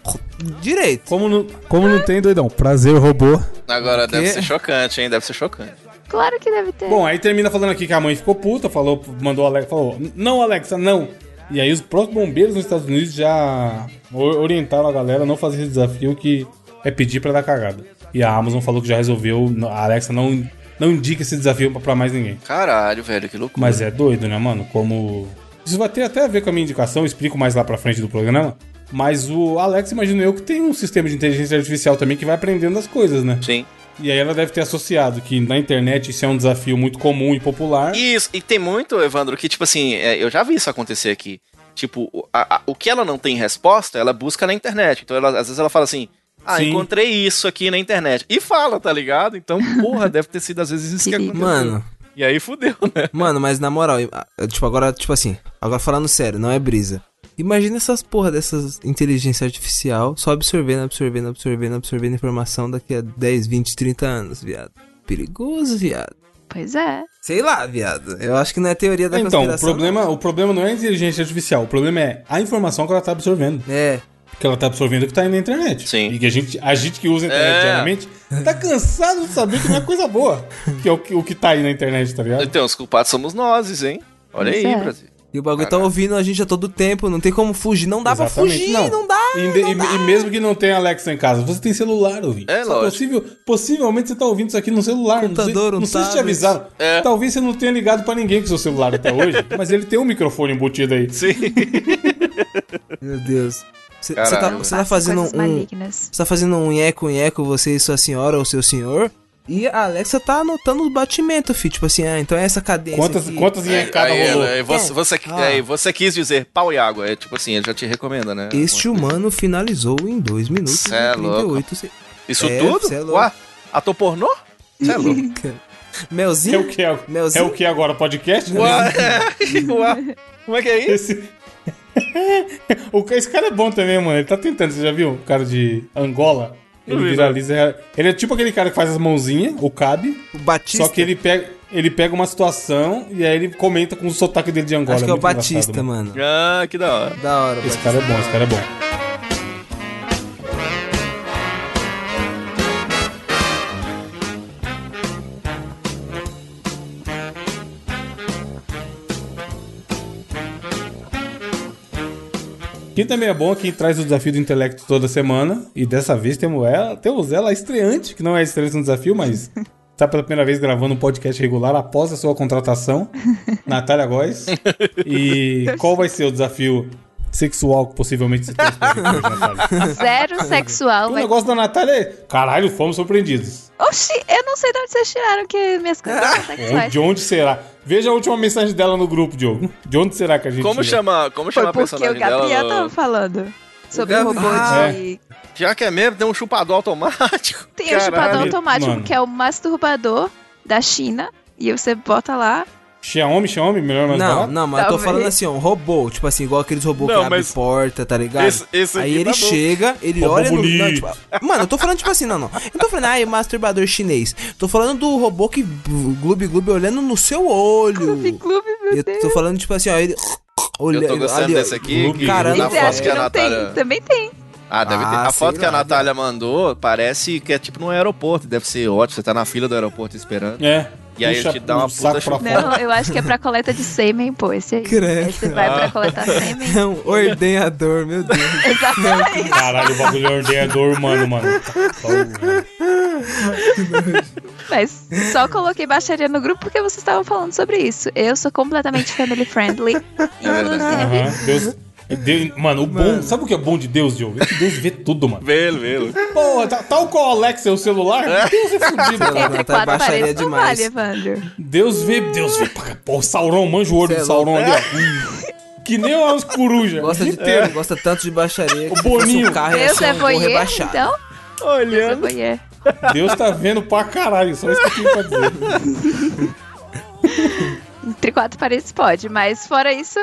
Direito. Como não, como não tem, doidão? Prazer, robô. Agora deve quê? ser chocante, hein? Deve ser chocante. Claro que deve ter. Bom, aí termina falando aqui que a mãe ficou puta, falou, mandou a Alexa, falou, não, Alexa, não. E aí os próprios bombeiros nos Estados Unidos já o- orientaram a galera a não fazer esse desafio que é pedir pra dar cagada. E a Amazon falou que já resolveu, a Alexa não, não indica esse desafio pra, mais ninguém. Caralho, velho, que loucura. Mas é doido, né, mano? Como. Isso vai ter até a ver com a minha indicação, explico mais lá pra frente do programa. Mas o Alex, imagino eu, que tem um sistema de inteligência artificial também que vai aprendendo as coisas, né? Sim. E aí ela deve ter associado que na internet isso é um desafio muito comum e popular. Isso, e tem muito, Evandro, que tipo assim, é, eu já vi isso acontecer aqui. Tipo, o- a- a- o que ela não tem resposta, ela busca na internet. Então, ela- às vezes ela fala assim. Ah, Sim. encontrei isso aqui na internet. E fala, tá ligado? Então, porra, deve ter sido às vezes isso que aconteceu. Mano, E aí fudeu, né? mano, mas na moral, eu, tipo, agora, tipo assim, agora falando sério, não é brisa. Imagina essas porra dessas inteligência artificial só absorvendo, absorvendo, absorvendo, absorvendo informação daqui a 10, 20, 30 anos, viado. Perigoso, viado. Pois é. Sei lá, viado. Eu acho que não é teoria da Então, o conspiração. problema, o problema não é a inteligência artificial, o problema é a informação que ela tá absorvendo. É. Que ela tá absorvendo o que tá aí na internet. Sim. E que a gente, a gente que usa a internet É. diariamente tá cansado de saber que não é coisa boa. Que é o que, o que tá aí na internet, tá ligado? Então, os culpados somos nós, hein? Olha Pois aí, é. Brasil. E o bagulho tá ouvindo a gente a todo tempo, não tem como fugir, não dá pra Exatamente, fugir, não. não, dá. E, e- e mesmo que não tenha Alexa em casa, você tem celular, ouvinte. É, lógico. Possível, possivelmente você tá ouvindo isso aqui no celular. Computador, não um sei, não sei se te avisaram. É. Talvez você não tenha ligado pra ninguém com seu celular até hoje, mas ele tem um microfone embutido aí. Sim. Meu Deus. Você tá, cê tá fazendo Coisas um. Você tá fazendo um nheco, nheco, você e sua senhora ou seu senhor. E a Alexa tá anotando os batimentos, fi. Tipo assim, ah, então é essa cadência. Quantas, aqui. quantas encadas Aí, rolou? aí você, você, Ah. aí você quis dizer pau e água. É tipo assim, ele já te recomenda, né? Este humano finalizou em 2 minutos Cê é e 38 se... Isso É, tudo? cê é louco. Ué, ator pornô? Você é louco. É Melzinho? o que é, Melzinho? é o que agora? Podcast? Ué, ué, como é que é isso? Esse... o, esse cara é bom também, mano. Ele tá tentando, você já viu? O cara de Angola. Ele vi, viraliza. Ele é tipo aquele cara que faz as mãozinhas, o cabe. O Batista? Só que ele pega, ele pega uma situação e aí ele comenta com o sotaque dele de Angola. Acho que é o muito engraçado, Batista, mano. Ah, que da hora. Da hora, Esse Batista. cara é bom, esse cara é bom. Quem também é bom é quem traz o desafio do intelecto toda semana. E dessa vez temos ela, temos ela estreante, que não é estreante no desafio, mas está pela primeira vez gravando um podcast regular após a sua contratação. Natália Góes. E qual vai ser o desafio sexual que possivelmente você trouxe pra gente hoje, Natália? Zero sexual. O Vai... negócio da Natália é. Caralho, fomos surpreendidos. Oxi, eu não sei de onde vocês tiraram que minhas coisas são sexuais. De onde será? Veja a última mensagem dela no grupo, Diogo. De onde será que a gente. Como tirou? chama, como Foi chama a porque o Gabriel dela? tava falando sobre o robô Ah, de... Já que é mesmo, tem um chupador automático. Tem o chupador Caralho. automático, mano. que é o masturbador da China. E você bota lá. Xiaomi, Xiaomi, melhor mais Não, barato? não, mas eu tô Talvez. falando assim, ó, um robô, tipo assim, igual aqueles robôs Não, que abrem porta, tá ligado? esse- esse Aí ele tá chega, ele Robô olha no. bonito. não, tipo, mano, eu tô falando tipo assim, não, não. Eu não tô falando, ai, masturbador chinês. Tô falando do robô que gloob gloob olhando no seu olho. Clube, clube, meu Eu Deus. tô falando, tipo assim, ó, ele. Olha, Eu tô gostando ali, ó, desse aqui. Caramba, na você foto acha que a não tem? Também tem. Ah, deve ter. Ah, A foto sei que a Natália mandou parece que é tipo no aeroporto. Deve ser ótimo. Você tá na fila do aeroporto esperando. É. E aí Puxa ele te dá uma puta pra fora. Não, eu acho que é pra coleta de sêmen, pô, esse aí. Credo. Aí você vai pra coletar sêmen. É um ordenhador, meu Deus. Exatamente. Caralho, o bagulho é ordenador humano, mano. Só o- Mas só coloquei baixaria no grupo porque vocês estavam falando sobre isso. Eu sou completamente family friendly. Inclusive, Aham, Deus. Deus- Mano, o bom. Sabe o que é bom de Deus, Diogo? É que Deus vê tudo, mano. Vê-lo, vê-lo. Pô, tá- tal qual o Alexa e o celular, Deus é fudido, entre tá quatro não demais. vale, Evandro. Deus vê, Deus vê. Pô, o Sauron, manja o olho Cê é do Sauron ali, ó. Que nem umas corujas. Gosta o de dia inteiro. gosta tanto de baixaria. O Boninho. um carro ia Deus é um voyeur, rebaixado. então? Deus é Olhando. Deus tá vendo pra caralho, só isso que eu tenho pra dizer. Entre quatro paredes pode, mas fora isso,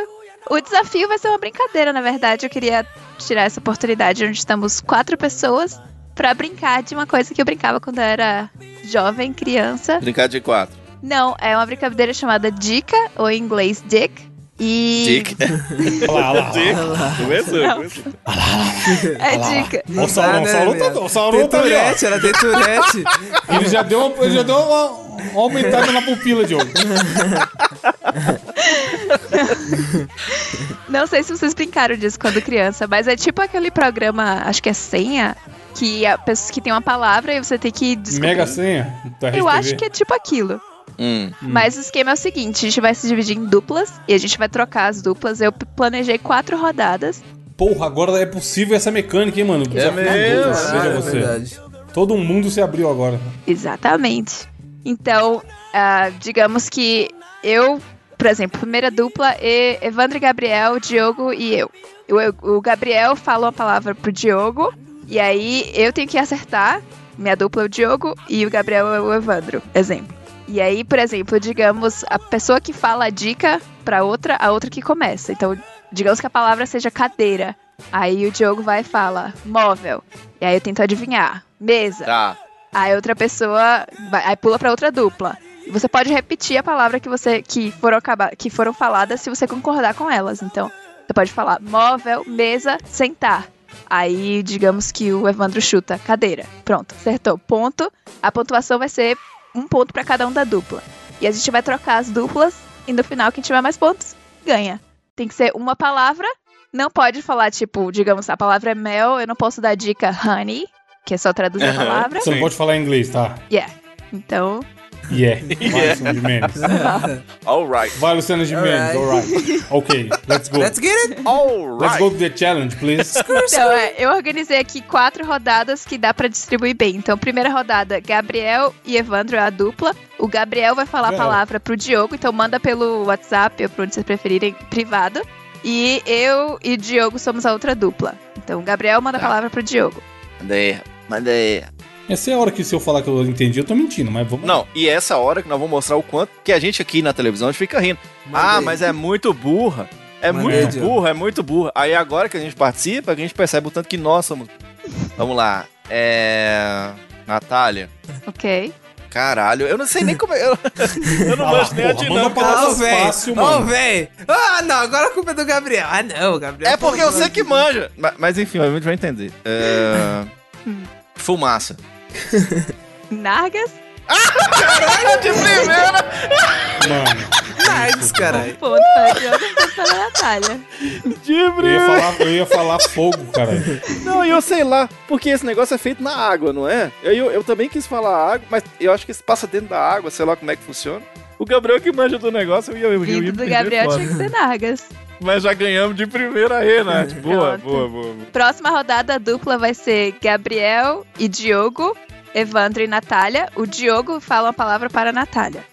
o desafio vai ser uma brincadeira, na verdade. Eu queria tirar essa oportunidade onde estamos quatro pessoas pra brincar de uma coisa que eu brincava quando eu era jovem, criança. Brincar de quatro. Não, é uma brincadeira chamada Dica, ou em inglês Dick. E. Dick. Olha lá, olha lá. Dick. Começou, Não. começou. É dica. O Sauron, o Sauron tá, o Sauron Tem tá ali, ó. Tem Tourette. Ele já deu uma, ele já deu uma, uma aumentada na pupila, Diogo. Não sei se vocês brincaram disso quando criança, mas é tipo aquele programa, acho que é senha, que a que tem uma palavra e você tem que descobrir. Mega senha Eu acho que é tipo aquilo. Hum. Mas o esquema é o seguinte: a gente vai se dividir em duplas e a gente vai trocar as duplas. Eu planejei quatro rodadas. Porra, agora é possível essa mecânica, hein, mano? Desafio mesmo? Caralho, é você. verdade. Todo mundo se abriu agora. Exatamente. Então, ah, digamos que eu por exemplo, primeira dupla, e- Evandro e Gabriel, Diogo e eu. O, o Gabriel fala uma palavra pro Diogo, e aí eu tenho que acertar. Minha dupla é o Diogo e o Gabriel é o Evandro, exemplo. E aí, por exemplo, digamos, a pessoa que fala a dica pra outra, a outra que começa. Então, digamos que a palavra seja cadeira. Aí o Diogo vai e fala móvel. E aí eu tento adivinhar. Mesa. Tá. Aí outra pessoa vai, aí pula pra outra dupla. E você pode repetir a palavra que você que foram acabar, que foram faladas se você concordar com elas. Então, você pode falar móvel, mesa, sentar. Aí, digamos que o Evandro chuta cadeira. Pronto, acertou. Ponto. A pontuação vai ser um ponto pra cada um da dupla. E a gente vai trocar as duplas e no final quem tiver mais pontos ganha. Tem que ser uma palavra. Não pode falar tipo, digamos, a palavra é mel, eu não posso dar dica honey, que é só traduzir a palavra. Você não pode falar inglês, tá? Yeah. Então, Yeah. Vai, Luciano Gimenez. Alright. Vai, Luciano Gimenez. Alright. Ok, let's go. Let's get it! Let's Alright. go to the challenge, please. Então, é, eu organizei aqui quatro rodadas que dá pra distribuir bem. Então, primeira rodada, Gabriel e Evandro é a dupla. O Gabriel vai falar a palavra pro Diogo, então manda pelo WhatsApp ou por onde vocês preferirem, privado. E eu e Diogo somos a outra dupla. Então, o Gabriel manda a Tá. palavra pro Diogo. Manda aí. Manda aí. Essa é a hora que se eu falar que eu entendi, eu tô mentindo, mas vamos Não, e essa hora que nós vamos mostrar o quanto que a gente aqui na televisão a gente fica rindo. Manda ah, mas é muito burra. É Manda muito Diogo. burra, é muito burra. Aí agora que a gente participa, a gente percebe o tanto que nós somos. Vamos lá. É. Natália. Ok? Caralho, eu não sei nem como é. Eu, eu não Ah, gosto nem a dinâmica. fácil, Ô, mano. véi! Ah, não, agora a culpa é do Gabriel. Ah, não, Gabriel. É porque eu sei que manja. Ma- Mas, enfim, a gente vai entender. É... Fumaça. Nargas? De primeira! Mano, Nargs, caralho. Um ponto para o Diogo, um ponto para a Natália. De eu ia primeira! falar, eu ia falar fogo, cara. Não, eu sei lá, porque esse negócio é feito na água, não é? Eu, eu, eu também quis falar água, mas eu acho que isso passa dentro da água, sei lá como é que funciona. O Gabriel que manja do negócio, eu ia, eu ia, eu me do Gabriel tinha que ser Nargas. Mas já ganhamos de primeira aí, Nath. Boa, Pronto. boa, boa, boa. Próxima rodada a dupla vai ser Gabriel e Diogo, Evandro e Natália. O Diogo fala uma palavra para a Natália.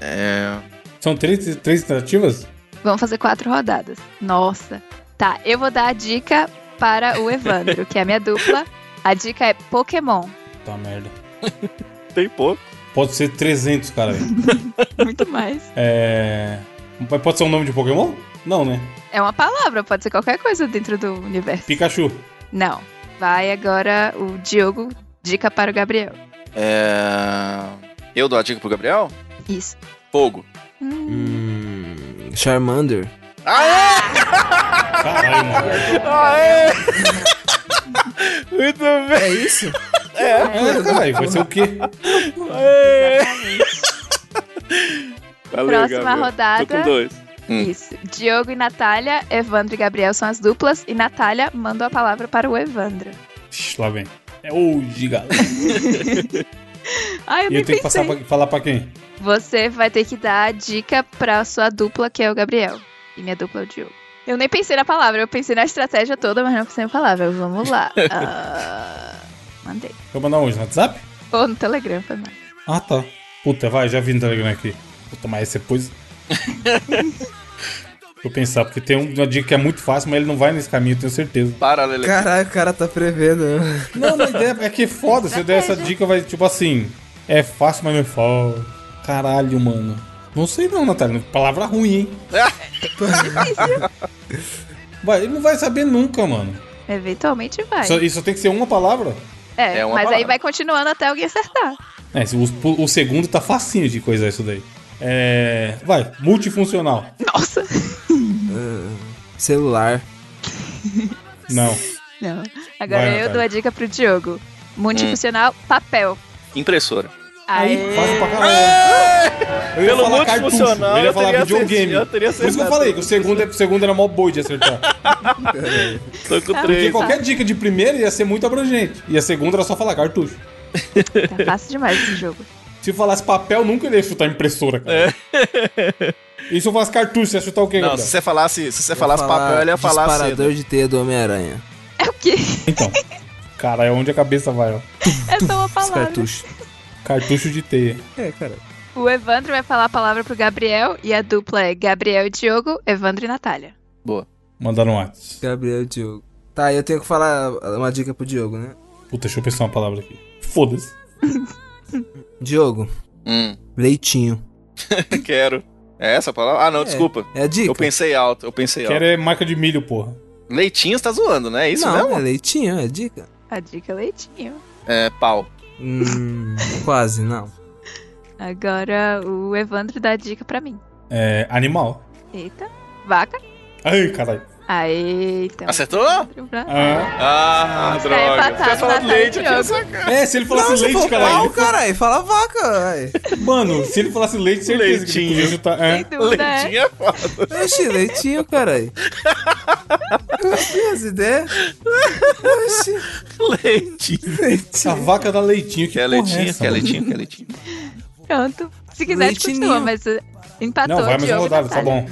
É... São três, três tentativas? Vamos fazer quatro rodadas. Nossa. Tá, eu vou dar a dica para o Evandro, que é a minha dupla. A dica é Pokémon. Tá merda. Tem pouco. Pode ser 300, cara. Muito mais. É. Pode ser um nome de Pokémon? Não, né? É uma palavra, pode ser qualquer coisa dentro do universo. Pikachu. Não. Vai agora o Diogo, dica para o Gabriel. É... Eu dou a dica pro Gabriel? Isso. Fogo. Hum, Charmander. Caralho, mano. Aê! Muito bem. É isso? É, caralho, vai ser o quê? Aê! Valeu, Próxima Gabriel. rodada. Tô com dois. Hum. Isso. Diogo e Natália, Evandro e Gabriel são as duplas. E Natália manda a palavra para o Evandro. Ixi, lá vem. É hoje, galera. Ai, eu E nem eu tenho que pensei. pra, falar pra quem? Você vai ter que dar a dica pra sua dupla, que é o Gabriel. E minha dupla é o Diogo. Eu nem pensei na palavra, eu pensei na estratégia toda, mas não pensei na palavra. Vamos lá. Ah, mandei. Eu mandar onde? No WhatsApp? Ou no Telegram, foi. Ah, tá. Puta, vai, já vi no Telegram aqui. Puta, mas você pôs. Vou pensar, porque tem um- uma dica que é muito fácil, mas ele não vai nesse caminho, eu tenho certeza. Para, Lele. Caralho, o cara tá prevendo. Não, mas é, é que foda, se eu der essa dica, vai tipo assim. É fácil, mas não é foda. Caralho, mano. Não sei não, Natália. Palavra ruim, hein? Vai, ele não vai saber nunca, mano. Eventualmente vai. Só, isso tem que ser uma palavra? É, É uma mas aí palavra. vai continuando até alguém acertar. É, o, o segundo tá facinho de coisar isso daí. É. Vai, multifuncional. Nossa! Celular. Não. Não. Agora Vai, eu dou a dica pro Diogo. Multifuncional, papel. Impressora. Aí, Aê! fácil pra caralho. Eu ia Pelo multifuncional, eu ia falar videogame. acertado, eu teria Por isso que eu falei que o segundo, é- o segundo era mó boi de acertar. Tô com Tá. Porque três. qualquer dica de primeira ia ser muito abrangente. E a segunda era só falar cartucho. Tá fácil demais esse jogo. Se falasse papel, nunca ia chutar impressora, cara. E se eu falasse cartucho, você ia chutar o quê, Não, Gabriel? se você falasse, se você falasse falar papel, ele ia falar assim. Disparador de teia do Homem-Aranha. É o quê? Então. Cara, é onde a cabeça vai, ó. É só uma Os palavra. cartuchos. Cartucho de teia. É, cara. O Evandro vai falar a palavra pro Gabriel e a dupla é Gabriel e Diogo, Evandro e Natália. Boa. Mandaram um WhatsApp. Gabriel e Diogo. Tá, eu tenho que falar uma dica pro Diogo, né? Puta, deixa eu pensar uma palavra aqui. Foda-se. Diogo, Hum, leitinho. quero. É essa a palavra? Ah, não, desculpa. É a dica. Eu pensei alto, eu pensei Quero alto. é marca de milho, porra. Leitinho você tá zoando, né? É isso Não, mesmo? é leitinho, é dica. A dica é leitinho. É, pau. Hum, quase, não. Agora o Evandro dá a dica pra mim. É. Animal. Eita. Vaca. Ai, caralho. Aê, então. Acertou? Pra- Ah. Ah, Tá droga. empatado, Você falando Natália leite aqui, cara. É, se ele falasse se leite, for caralho. pau, ele caralho, fala vaca, velho. Mano, se ele falasse leite, certeza que ele Leitinho. podia chutar. É. Sem dúvida, é. Leitinho é foda. Oxi, leitinho, caralho. Oxi, as ideias. Oxi, Leitinho. A vaca dá leitinho. Que Quer porra é leitinho, essa, quer mano? leitinho, quer leitinho. Pronto. Se quiser, Leitinho. continua, mas empatou. Não, vai mais uma rodada, tá Natália. bom.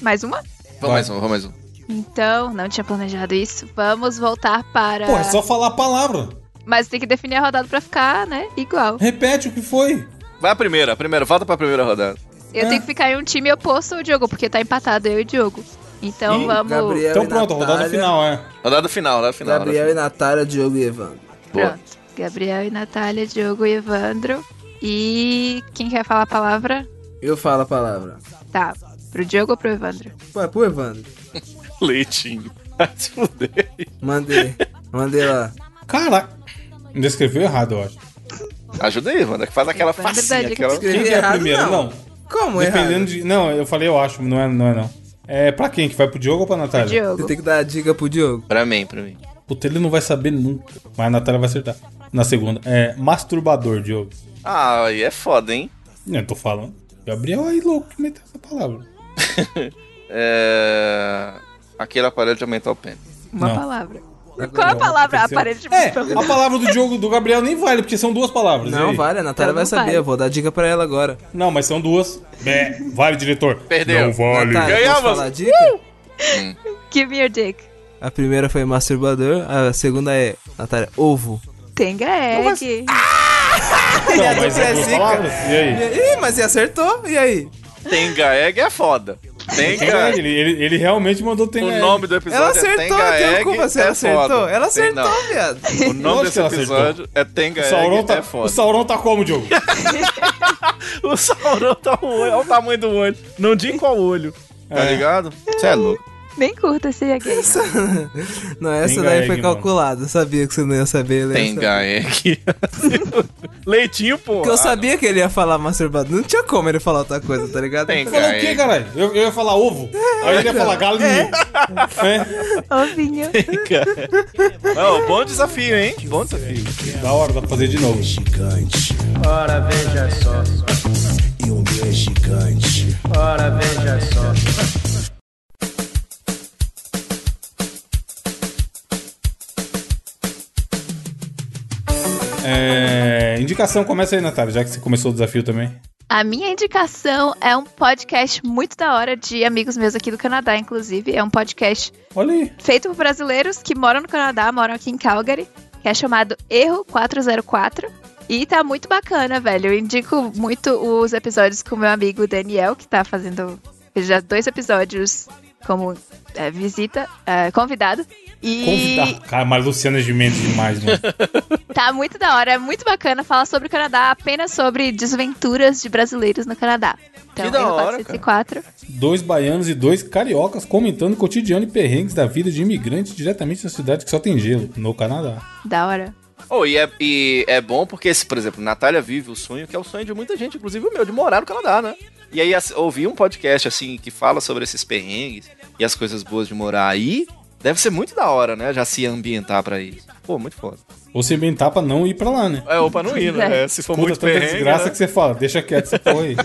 Mais uma? Vamos mais um, vamos mais um. Então, não tinha planejado isso. Vamos voltar para. Pô, é só falar a palavra. Mas tem que definir a rodada pra ficar, né? Igual. Repete o que foi. Vai a primeira, a primeira, volta pra primeira rodada. Eu É. tenho que ficar em um time oposto ao Diogo, porque tá empatado eu e o Diogo. Então vamos. Gabriel. Então pronto, a rodada Natália. final, é. Rodada final, rodada final. Gabriel e Natália, Diogo e Evandro. Boa. Pronto. Gabriel e Natália, Diogo e Evandro. E quem quer falar a palavra? Eu falo a palavra. Tá. Pro Diogo ou pro Evandro? Pô, é pro Evandro. Leitinho. Vai se fuder. Mandei. Mandei lá. Caraca. Ainda escreveu errado, eu acho. Ajuda aí, mano. Que faz aquela Evandro dá facinha. Aquela... Quem que é a errado, primeira? não. Não. Como Dependendo errado? de. Não, eu falei, eu acho, não é, não é não. É pra quem? Que vai pro Diogo ou pra Pro Natália? Diogo. Você tem que dar a dica pro Diogo. Pra mim, pra mim. Puta, ele não vai saber nunca. Mas a Natália vai acertar. Na segunda. É masturbador, Diogo. Ah, aí é foda, hein? Não, eu tô falando. Gabriel aí louco que meteu essa palavra. É... Aquele aparelho de aumentar o pênis. Uma Não. palavra. Qual é a palavra? Aparelho de É, a palavra do Diogo do Gabriel nem vale, porque são duas palavras. e Não, vale, a Natália Então vai não saber. vale. Eu vou dar dica pra ela agora. Não, mas são duas. É, vale, diretor. Perdeu. Não vale. Natália, Ganhamos. falar a dica? Give me your dick. A primeira foi masturbador, a segunda é, Natália, ovo. Tenga egg. Não, mas é duas zica. palavras. E aí? Ih, mas você acertou? E aí? Tenga Egg é foda. Tenga Tenga Egg, ele, ele, ele realmente mandou Tenga O nome do episódio Ela é acertou, Tenga tem Egg culpa se é ela acertou. foda. Ela acertou, viado. O nome desse episódio é Tenga O Sauron, Egg tá, é o foda. Sauron tá como, Diogo? O Sauron tá o olho, olha o tamanho do olho. Não diga qual olho. Tá É. ligado? Você é louco. Bem curta esse egg. Não, essa Tenga daí egg, foi calculada. Sabia que você não ia saber. ia saber. Tenga Egg. Leitinho, pô. Porque eu sabia que ele ia falar masturbador. Não tinha como ele falar outra coisa, tá ligado? Tenga Falou o quê, caralho? Eu, eu ia falar ovo. Aí ele ia falar galinha. É. Ovinho. Oh, bom desafio, hein? Bom desafio. Da hora, dá pra fazer de novo. gigante. Ora veja só. E meu é gigante. Ora veja só. É, indicação, começa aí, Natália, já que você começou o desafio também. A minha indicação é um podcast muito da hora de amigos meus aqui do Canadá, inclusive. É um podcast feito por brasileiros que moram no Canadá, moram aqui em Calgary, que é chamado Erro 404. E tá muito bacana, velho. Eu indico muito os episódios com o meu amigo Daniel, que tá fazendo já dois episódios como é, visita, é, convidado. E Convidar. Cara, mas Luciana é Gimenez demais, mano. tá muito da hora, é muito bacana falar sobre o Canadá, apenas sobre desventuras de brasileiros no Canadá. Então, Que da hora, 404. Dois baianos e dois cariocas comentando o cotidiano e perrengues da vida de imigrantes diretamente da cidade que só tem gelo, no Canadá. Da hora. Oh, e, é, e é bom porque, se, por exemplo, Natália vive o sonho, que é o sonho de muita gente, inclusive o meu, de morar no Canadá, né? E aí ouvir um podcast assim que fala sobre esses perrengues e as coisas boas de morar aí, deve ser muito da hora, né? Já se ambientar pra isso. Pô, muito foda. Ou se inventar pra não ir pra lá, né? É, ou pra não ir, né? É, se for Escuta muito tanta desgraça né? que você fala, deixa quieto essa porra aí.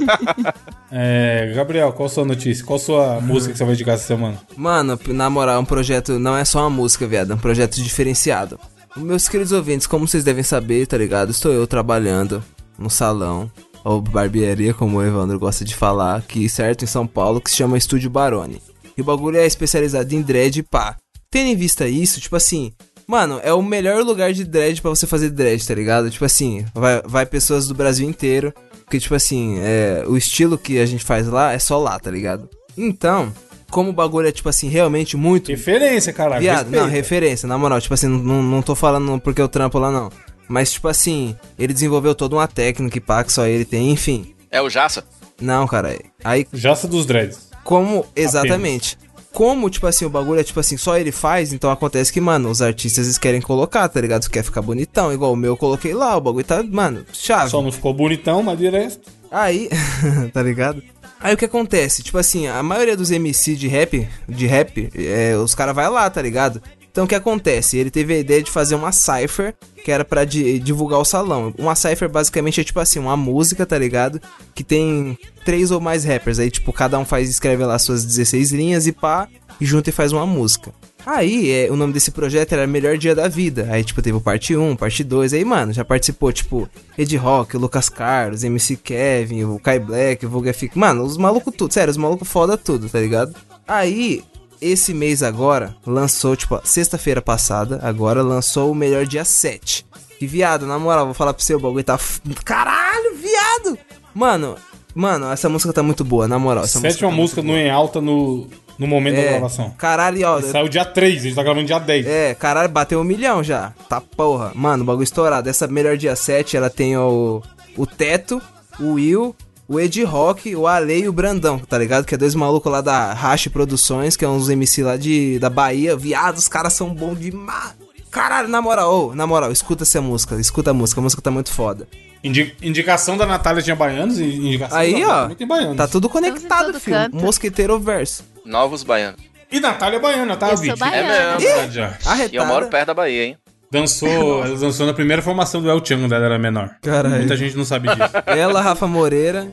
É, Gabriel, qual a sua notícia? Qual a sua música que você vai indicar essa semana? Mano, na moral, é um projeto não é só uma música, viado, é um projeto diferenciado. Meus queridos ouvintes, como vocês devem saber, tá ligado? Estou eu trabalhando no salão, ou barbearia, como o Evandro gosta de falar, aqui, certo, em São Paulo, que se chama Estúdio Barone. E o bagulho é especializado em dread e pá. Tendo em vista isso, tipo assim, mano, é o melhor lugar de dread pra você fazer dread, tá ligado? Tipo assim, vai, vai pessoas do Brasil inteiro. Porque, tipo assim, é, o estilo que a gente faz lá é só lá, tá ligado? Então, como o bagulho é, tipo assim, realmente muito. Referência, caralho. Viado, não, referência, na moral, tipo assim, não, não, tô falando porque eu trampo lá, não. Mas, tipo assim, ele desenvolveu toda uma técnica e pá, que só ele tem, enfim. É o Jaça? Não, cara. Aí, Jaça dos dreads. como, exatamente. Como, tipo assim, o bagulho é, tipo assim, só ele faz, então acontece que, mano, os artistas eles querem colocar, tá ligado? Quer ficar bonitão, igual o meu eu coloquei lá, o bagulho tá, mano, chave. Só não ficou bonitão, mas de resto. Aí, tá ligado? Aí o que acontece? Tipo assim, a maioria dos MC de rap, de rap, é, os caras vai lá, tá ligado? Então o que acontece? Ele teve a ideia de fazer uma cipher, que era di- divulgar o salão. Uma cipher basicamente é tipo assim, uma música, tá ligado? Que tem três ou mais rappers. Aí, tipo, cada um faz, escreve lá suas 16 linhas e pá, e junta e faz uma música. Aí, é, o nome desse projeto era Melhor Dia da Vida. Aí, tipo, teve parte 1, parte 2. Aí, mano, já participou, tipo, Ed Rock, Lucas Carlos, MC Kevin, o Kai Black, o Fic. Mano, os malucos tudo. Sério, os malucos foda tudo, tá ligado? Aí, esse mês agora, lançou, tipo, sexta-feira passada, agora lançou o Melhor Dia 7. E, viado, na moral, vou falar pro seu, o bagulho tá... f- Caralho, viado! Mano, mano, essa música tá muito boa, na moral. Essa Sétima tá música no em alta no, no momento da. É, gravação. caralho, ó... Saiu dia 3, a gente tá gravando dia 10. É, caralho, bateu um milhão já. Tá porra. Mano, o bagulho estourado. Essa melhor dia 7, ela tem o, o Teto, o Will, o Ed Rock, o Ale e o Brandão, tá ligado? Que é dois malucos lá da Rache Produções, que é uns MC lá de, da Bahia. Viado, os caras são bons demais. Caralho, na moral, ô, na moral, escuta essa música, escuta a música, a música tá muito foda. Indi- indicação da Natália tinha baianos e indicação Aí, da Natália ó, baianos. tá tudo conectado, filho. canto. Mosqueteiro verso. Novos Baianos. E Natália é baiana, tá, Eu sou Vit? baiana. É mesmo. já. E eu moro perto da Bahia, hein? Dançou, ela dançou na primeira formação do El Chan, quando ela era menor. Caralho. Muita gente não sabe disso. Ela, Rafa Moreira.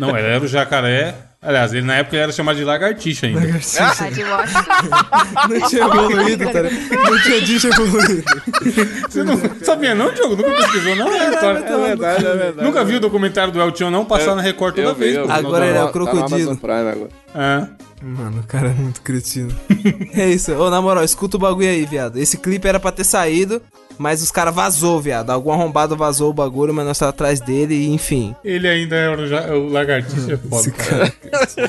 Não, ela era o jacaré. Aliás, ele na época ele era chamado de lagartixa ainda. Ah, de Washington. Não tinha evoluído, tá ligado? Não tinha dicho evoluído. Você não sabia não, Diogo? Nunca pesquisou não? É, história. É verdade, é verdade. Nunca viu o documentário do El Chan não passar na Record toda vez. vi. Agora ele é o Natal. crocodilo. Prime agora. É. Mano, o cara é muito cretino. é isso. Ô, na moral, escuta o bagulho aí, viado. Esse clipe era pra ter saído, mas os caras vazou, viado. Algum arrombado vazou o bagulho, mas nós tá atrás dele e enfim. Ele ainda é o, ja- o lagartixa, é foda, cara.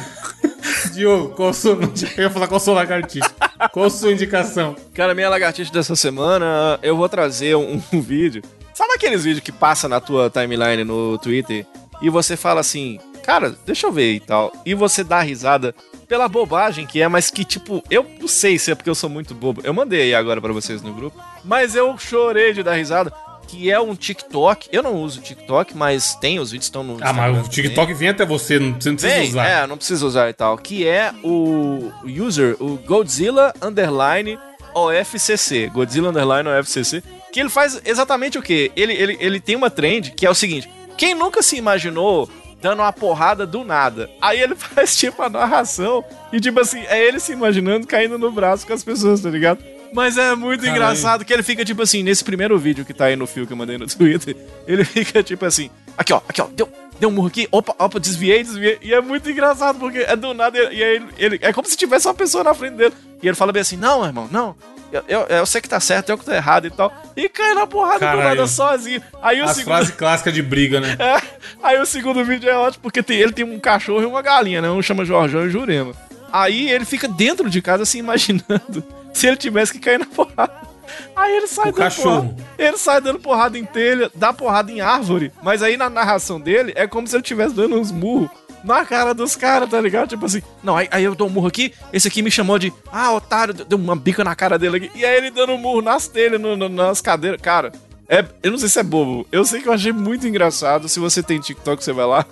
Diogo, qual sua... Eu ia falar qual sua lagartixa. Qual a sua indicação? Cara, minha lagartixa dessa semana, eu vou trazer um, um vídeo. Sabe aqueles vídeos que passa na tua timeline no Twitter e você fala assim, cara, deixa eu ver e tal. E você dá risada pela bobagem que é, mas que tipo, eu não sei se é porque eu sou muito bobo. Eu mandei aí agora pra vocês no grupo, mas eu chorei de dar risada. Que é um TikTok. Eu não uso TikTok, mas tem, os vídeos estão no. Ah, mas o TikTok vem até você, não, você não precisa Vem, usar. é, não precisa usar e tal. Que é o user, o Godzilla Underline OFCC. Godzilla Underline OFCC. Que ele faz exatamente o quê? Ele, ele, ele tem uma trend que é o seguinte: quem nunca se imaginou dando uma porrada do nada? Aí ele faz tipo a narração e tipo assim, é ele se imaginando caindo no braço com as pessoas, tá ligado? Mas é muito Caralho. engraçado que ele fica tipo assim, nesse primeiro vídeo que tá aí no fio que eu mandei no Twitter, ele fica tipo assim, aqui ó, aqui ó, deu, deu um murro aqui, opa, opa, desviei, desviei, e é muito engraçado porque é do nada, e aí ele, ele- é como se tivesse uma pessoa na frente dele, e ele fala bem assim, não, irmão, não, eu, eu, eu sei que tá certo, eu que tô errado e tal, e cai na porrada do Caralho. nada sozinho, aí o As segundo... frases clássicas de briga, né? É, aí o segundo vídeo é ótimo porque tem- ele tem um cachorro e uma galinha, né? Um chama Jorjão e Jurema. Aí ele fica dentro de casa se imaginando se ele tivesse que cair na porrada. Aí ele sai O dando cachorro. porrada. Ele sai dando porrada em telha, dá porrada em árvore. Mas aí na narração dele é como se ele estivesse dando uns murros na cara dos caras, tá ligado? Tipo assim, não, aí, aí eu dou um murro aqui, esse aqui me chamou de, ah, otário, deu uma bica na cara dele aqui. E aí ele dando um murro nas telhas, no- no- nas cadeiras. Cara, é, eu não sei se é bobo. Eu sei que eu achei muito engraçado. Se você tem TikTok, você vai lá.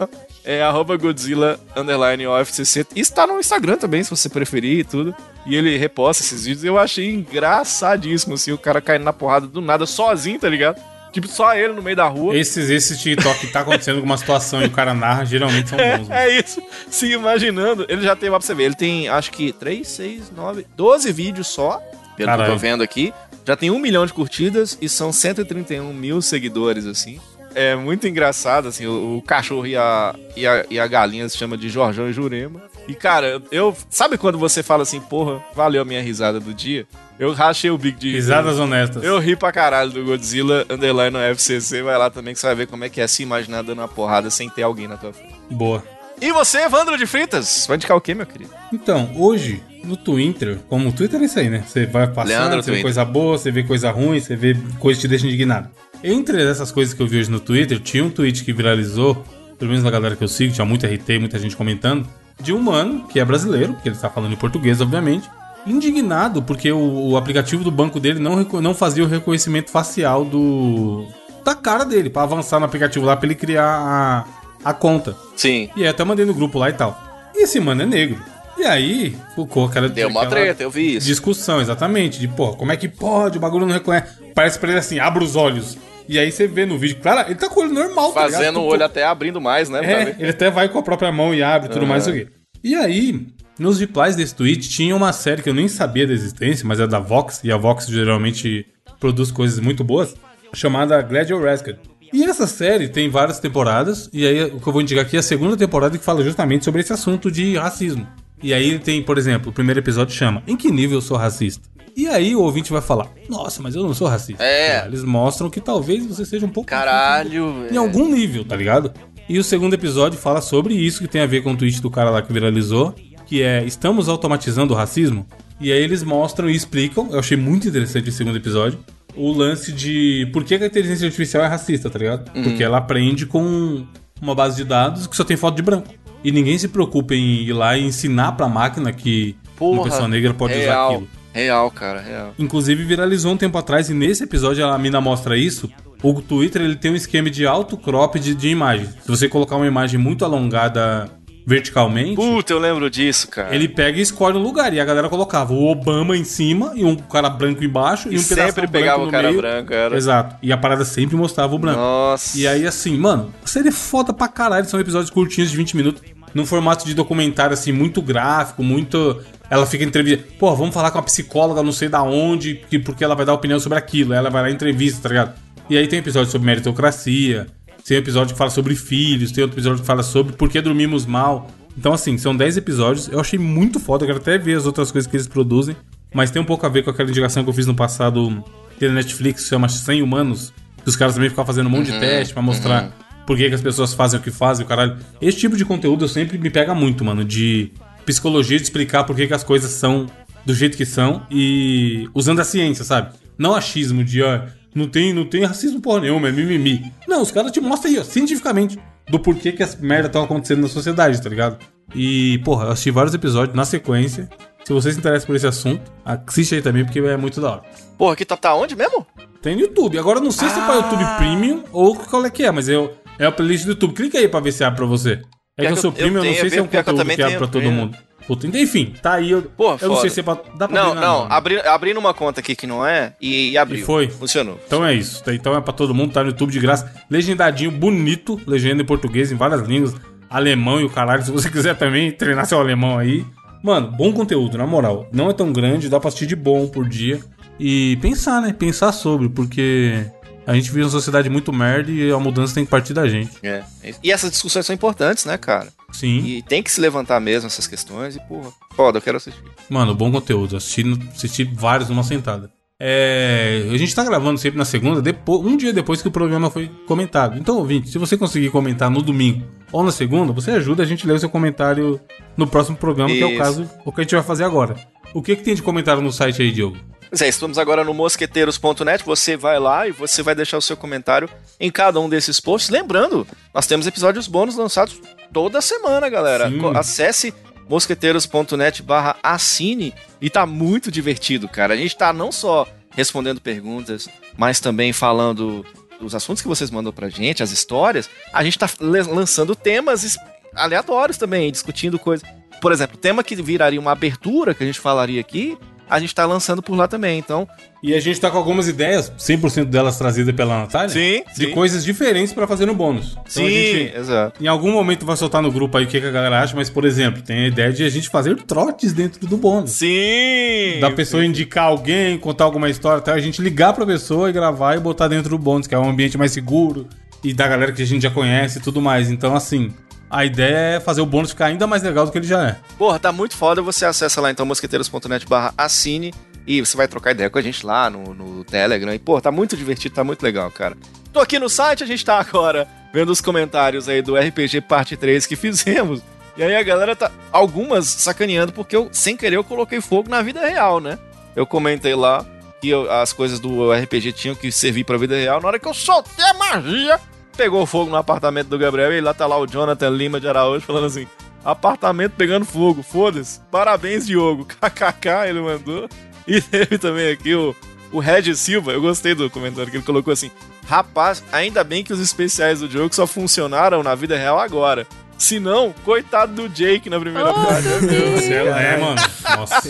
É arroba Godzilla underline OFCC. Isso tá no Instagram também, se você preferir e tudo. E ele reposta esses vídeos. Eu achei engraçadíssimo, assim, o cara caindo na porrada do nada, sozinho, tá ligado? Tipo, só ele no meio da rua. Esses, esses TikTok que tá acontecendo com uma situação e o cara narra, geralmente são bons. mano. É isso. Se imaginando. Ele já tem lá pra você ver. Ele tem, acho que, 3, 6, 9, 12 vídeos só. Pelo que eu Caralho. tô vendo aqui. Já tem um milhão de curtidas e são 131 mil seguidores, assim. É muito engraçado, assim. O, o cachorro e a, e, a, e a galinha se chama de Jorjão e Jurema. E, cara, eu. Sabe quando você fala assim, porra, valeu a minha risada do dia? Eu rachei o bico de. Risadas honestas. Eu ri pra caralho do Godzilla Underline no FCC. Vai lá também que você vai ver como é que é se imaginar dando uma porrada sem ter alguém na tua frente. Boa. E você, Evandro de Fritas? Vai indicar o quê, meu querido? Então, hoje, no Twitter, como o Twitter é isso aí, né? Você vai passando, Leandro você vê coisa boa, você vê coisa ruim, você vê coisa que te deixa indignado. Entre essas coisas que eu vi hoje no Twitter, tinha um tweet que viralizou, pelo menos na galera que eu sigo, tinha muita RT, muita gente comentando, de um mano, que é brasileiro, que ele está falando em português, obviamente, indignado porque o, o aplicativo do banco dele não, não fazia o reconhecimento facial do da cara dele, pra avançar no aplicativo lá, pra ele criar a, a conta. Sim. E aí até mandei no grupo lá e tal. E esse mano é negro. E aí, ficou aquela, Deu uma aquela treta, eu vi isso. discussão, exatamente. De, porra, como é que pode? O bagulho não reconhece. Parece pra ele assim, abre os olhos. E aí você vê no vídeo, claro, ele tá com o olho normal, tá? Fazendo o Tipo, olho até abrindo mais, né? é, ele até vai com a própria mão e abre e tudo mais, sei o quê. E aí, nos replies desse tweet, tinha uma série que eu nem sabia da existência, mas é da Vox, e a Vox geralmente produz coisas muito boas, chamada Glad You're Rescued. E essa série tem várias temporadas, e aí o que eu vou indicar aqui é a segunda temporada que fala justamente sobre esse assunto de racismo. E aí tem, por exemplo, o primeiro episódio chama Em que nível eu sou racista? E aí o ouvinte vai falar, nossa, mas eu não sou racista. É. Eles mostram que talvez você seja um pouco Caralho, em velho. algum nível, tá ligado? E o segundo episódio fala sobre isso, que tem a ver com o tweet do cara lá que viralizou, que é Estamos automatizando o racismo? E aí eles mostram e explicam, eu achei muito interessante esse segundo episódio, o lance de por que que a inteligência artificial é racista, tá ligado? Porque ela aprende com uma base de dados que só tem foto de branco. E ninguém se preocupa em ir lá e ensinar pra máquina que uma Porra, pessoa negra pode usar real, aquilo. Real, cara, real. Inclusive viralizou um tempo atrás e nesse episódio a mina mostra isso. O Twitter ele tem um esquema de auto crop de, de imagem. Se você colocar uma imagem muito alongada verticalmente, Puta, eu lembro disso, cara. ele pega e escolhe um lugar. E a galera colocava o Obama em cima e um cara branco embaixo e, E um pedaço sempre branco pegava o cara meio. branco, era. Exato. E a parada sempre mostrava o branco. Nossa. E aí, assim, mano, a é foda pra caralho. São episódios curtinhos de 20 minutos. Num formato de documentário, assim, muito gráfico, muito. Ela fica entrevista. Pô, vamos falar com uma psicóloga, não sei da onde, que- porque ela vai dar opinião sobre aquilo. Ela vai lá em entrevista, tá ligado? E aí tem episódio sobre meritocracia. Tem episódio que fala sobre filhos. Tem outro episódio que fala sobre por que dormimos mal. Então, assim, são 10 episódios. Eu achei muito foda. Eu quero até ver as outras coisas que eles produzem. Mas tem um pouco a ver com aquela indicação que eu fiz no passado. Na Netflix, que chama 100 Humanos. Que os caras também ficam fazendo um monte de teste pra mostrar por que, que as pessoas fazem o que fazem, o caralho. Esse tipo de conteúdo eu sempre me pega muito, mano. De psicologia, de explicar por que, que as coisas são do jeito que são e usando a ciência, sabe? Não achismo de, ó, não tem, não tem racismo porra nenhuma, é mimimi. Não, os caras te mostram aí, ó, cientificamente, do porquê que as merdas estão acontecendo na sociedade, tá ligado? E, porra, eu assisti vários episódios na sequência. Se você se interessa por esse assunto, assiste aí também, porque é muito da hora. Porra, aqui tá, tá onde mesmo? Tem no YouTube. Agora eu não sei se é pra YouTube Premium ou qual é que é, mas eu, é a playlist do YouTube. Clica aí pra ver se abre pra você. É que que eu- eu Premium, eu não sei se é um que conteúdo também que abre pra todo Premium. mundo. Puta, enfim, tá aí. Eu, Porra, eu não sei se é pra. Dá pra Não, não, abri, abrindo uma conta aqui que não é e, e abriu. E foi. Funcionou. Então é isso. Então é pra todo mundo, tá no YouTube de graça. Legendadinho, bonito, legenda em português, em várias línguas. Alemão e o caralho. Se você quiser também treinar seu alemão aí. Mano, bom conteúdo, na moral. Não é tão grande, dá pra assistir de bom por dia. E pensar, né? Pensar sobre, porque a gente vive uma sociedade muito merda e a mudança tem que partir da gente. É. E essas discussões são importantes, né, cara? Sim. E tem que se levantar mesmo essas questões e, porra, foda, eu quero assistir. Mano, bom conteúdo. Assisti, assisti vários numa sentada. É, a gente tá gravando sempre na segunda, depois, um dia depois que o programa foi comentado. Então, ouvinte, se você conseguir comentar no domingo ou na segunda, você ajuda a gente a ler o seu comentário no próximo programa, que é o Isso. caso, o que a gente vai fazer agora. O que, que tem de comentário no site aí, Diogo? Pois é, estamos agora no mosqueteiros.net. Você vai lá e você vai deixar o seu comentário em cada um desses posts. Lembrando, nós temos episódios bônus lançados toda semana, galera. Sim. Acesse mosqueteiros.net barra assine e tá muito divertido, cara. A gente tá não só respondendo perguntas, mas também falando dos assuntos que vocês mandam pra gente, as histórias. A gente tá lançando temas aleatórios também, discutindo coisas. Por exemplo, tema que viraria uma abertura que a gente falaria aqui, a gente tá lançando por lá também. Então, E a gente tá com algumas ideias, 100% delas trazidas pela Natália, Sim, de sim. coisas diferentes pra fazer no bônus. Então sim, a gente exato. Em algum momento vai soltar no grupo aí o que, que a galera acha, mas, por exemplo, tem a ideia de a gente fazer trotes dentro do bônus. Sim! Da pessoa indicar alguém, contar alguma história até a gente ligar pra pessoa e gravar e botar dentro do bônus, que é um ambiente mais seguro e da galera que a gente já conhece e tudo mais. Então, assim, A ideia é fazer o bônus ficar ainda mais legal do que ele já é. Porra, tá muito foda. Você acessa lá então mosqueteiros.net barra assine e você vai trocar ideia com a gente lá no, no Telegram. E, pô, tá muito divertido, tá muito legal, cara. Tô aqui no site, a gente tá agora vendo os comentários aí do RPG Parte 3 que fizemos. E aí a galera tá. Algumas sacaneando, porque eu, sem querer, eu coloquei fogo na vida real, né? Eu comentei lá que eu- as coisas do RPG tinham que servir pra vida real. Na hora que eu soltei a magia, pegou fogo no apartamento do Gabriel e lá tá lá o Jonathan Lima de Araújo falando assim: apartamento pegando fogo, foda-se. Parabéns, Diogo. KKK, ele mandou. E teve também aqui o, o Red Silva, eu gostei do comentário que ele colocou assim: Rapaz, ainda bem que os especiais do jogo só funcionaram na vida real agora. Se não, coitado do Jake na primeira Oh, parte. Meu Deus. Você é, mano. Nossa.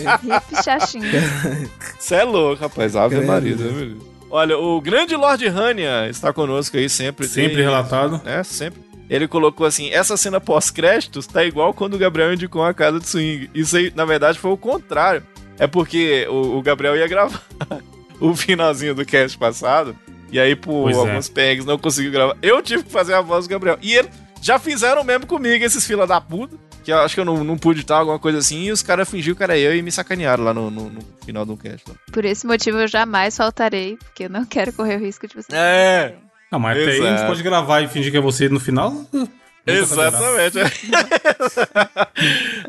Você é louco, rapaz. Ave. Maria. Livre. Olha, o grande Lord Rania está conosco aí sempre. Sempre Tem- relatado. É, sempre. Ele colocou assim: essa cena pós-créditos tá igual quando o Gabriel indicou a casa de swing. Isso aí, na verdade, foi o contrário. É porque o, o Gabriel ia gravar o finalzinho do cast passado. E aí, por Pois é. alguns pegs, não conseguiu gravar. Eu tive que fazer a voz do Gabriel. E ele já fizeram mesmo comigo, esses fila da puta. Que eu acho que eu não, não pude estar, alguma coisa assim. E os caras fingiram que era eu e me sacanearam lá no, no- no final do cast. lá. Por esse motivo eu jamais faltarei, porque eu não quero correr o risco de você. É. Não, mas até aí a gente Exato. pode gravar e fingir que é você no final. nunca Exatamente.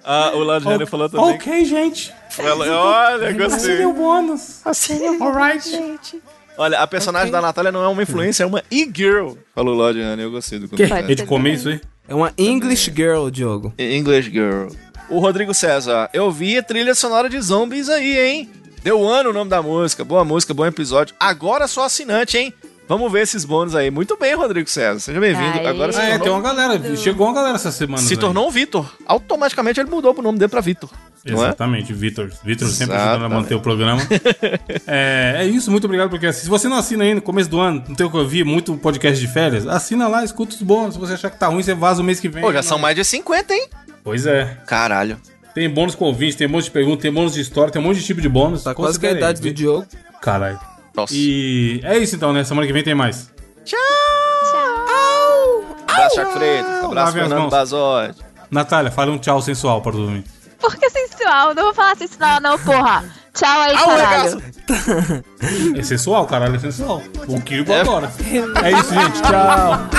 ah, o. Henry falou também. Ok, gente. Ela- olha, gostei. Você bônus. Alright. Olha, a personagem da Natália não é uma influência, é uma e-girl. Falou o Henry, eu gostei do Que? comentário. É de comer isso aí? É uma English Girl, Diogo. English Girl. O Rodrigo César, eu vi a trilha sonora de zombies aí, hein? Deu ano o nome da música. Boa música, bom episódio. Agora sou assinante, hein? Vamos ver esses bônus aí. Muito bem, Rodrigo César. Seja bem-vindo. Agora se Ah, é, tem uma galera. Chegou uma galera essa semana. se tornou um Vitor. Automaticamente ele mudou pro nome dele pra Vitor. É? Exatamente, Vitor. Vitor sempre ajudando a manter o programa. é, é isso, muito obrigado, porque se você não assina aí no começo do ano, não tem o que ouvir, muito podcast de férias, assina lá, escuta os bônus. Se você achar que tá ruim, você vaza o mês que vem. Pô, já Não. são mais de 50, hein? Pois é. Caralho. Tem bônus com ouvinte, tem bônus de pergunta, tem bônus de história, tem um monte de tipo de bônus. Tá quase que a idade do Diogo. Caralho. Nossa. E é isso então, né? Semana que vem tem mais. Abraço, Chaco Freitas. Abraço, Fernando mãos. Bazotti. Natália, fale um tchau sensual para dormir. Por que sensual? Não vou falar sensual, não, porra. Tchau aí, Au, caralho. É sensual, caralho, é sensual. O Kirby agora. É isso, gente. Tchau.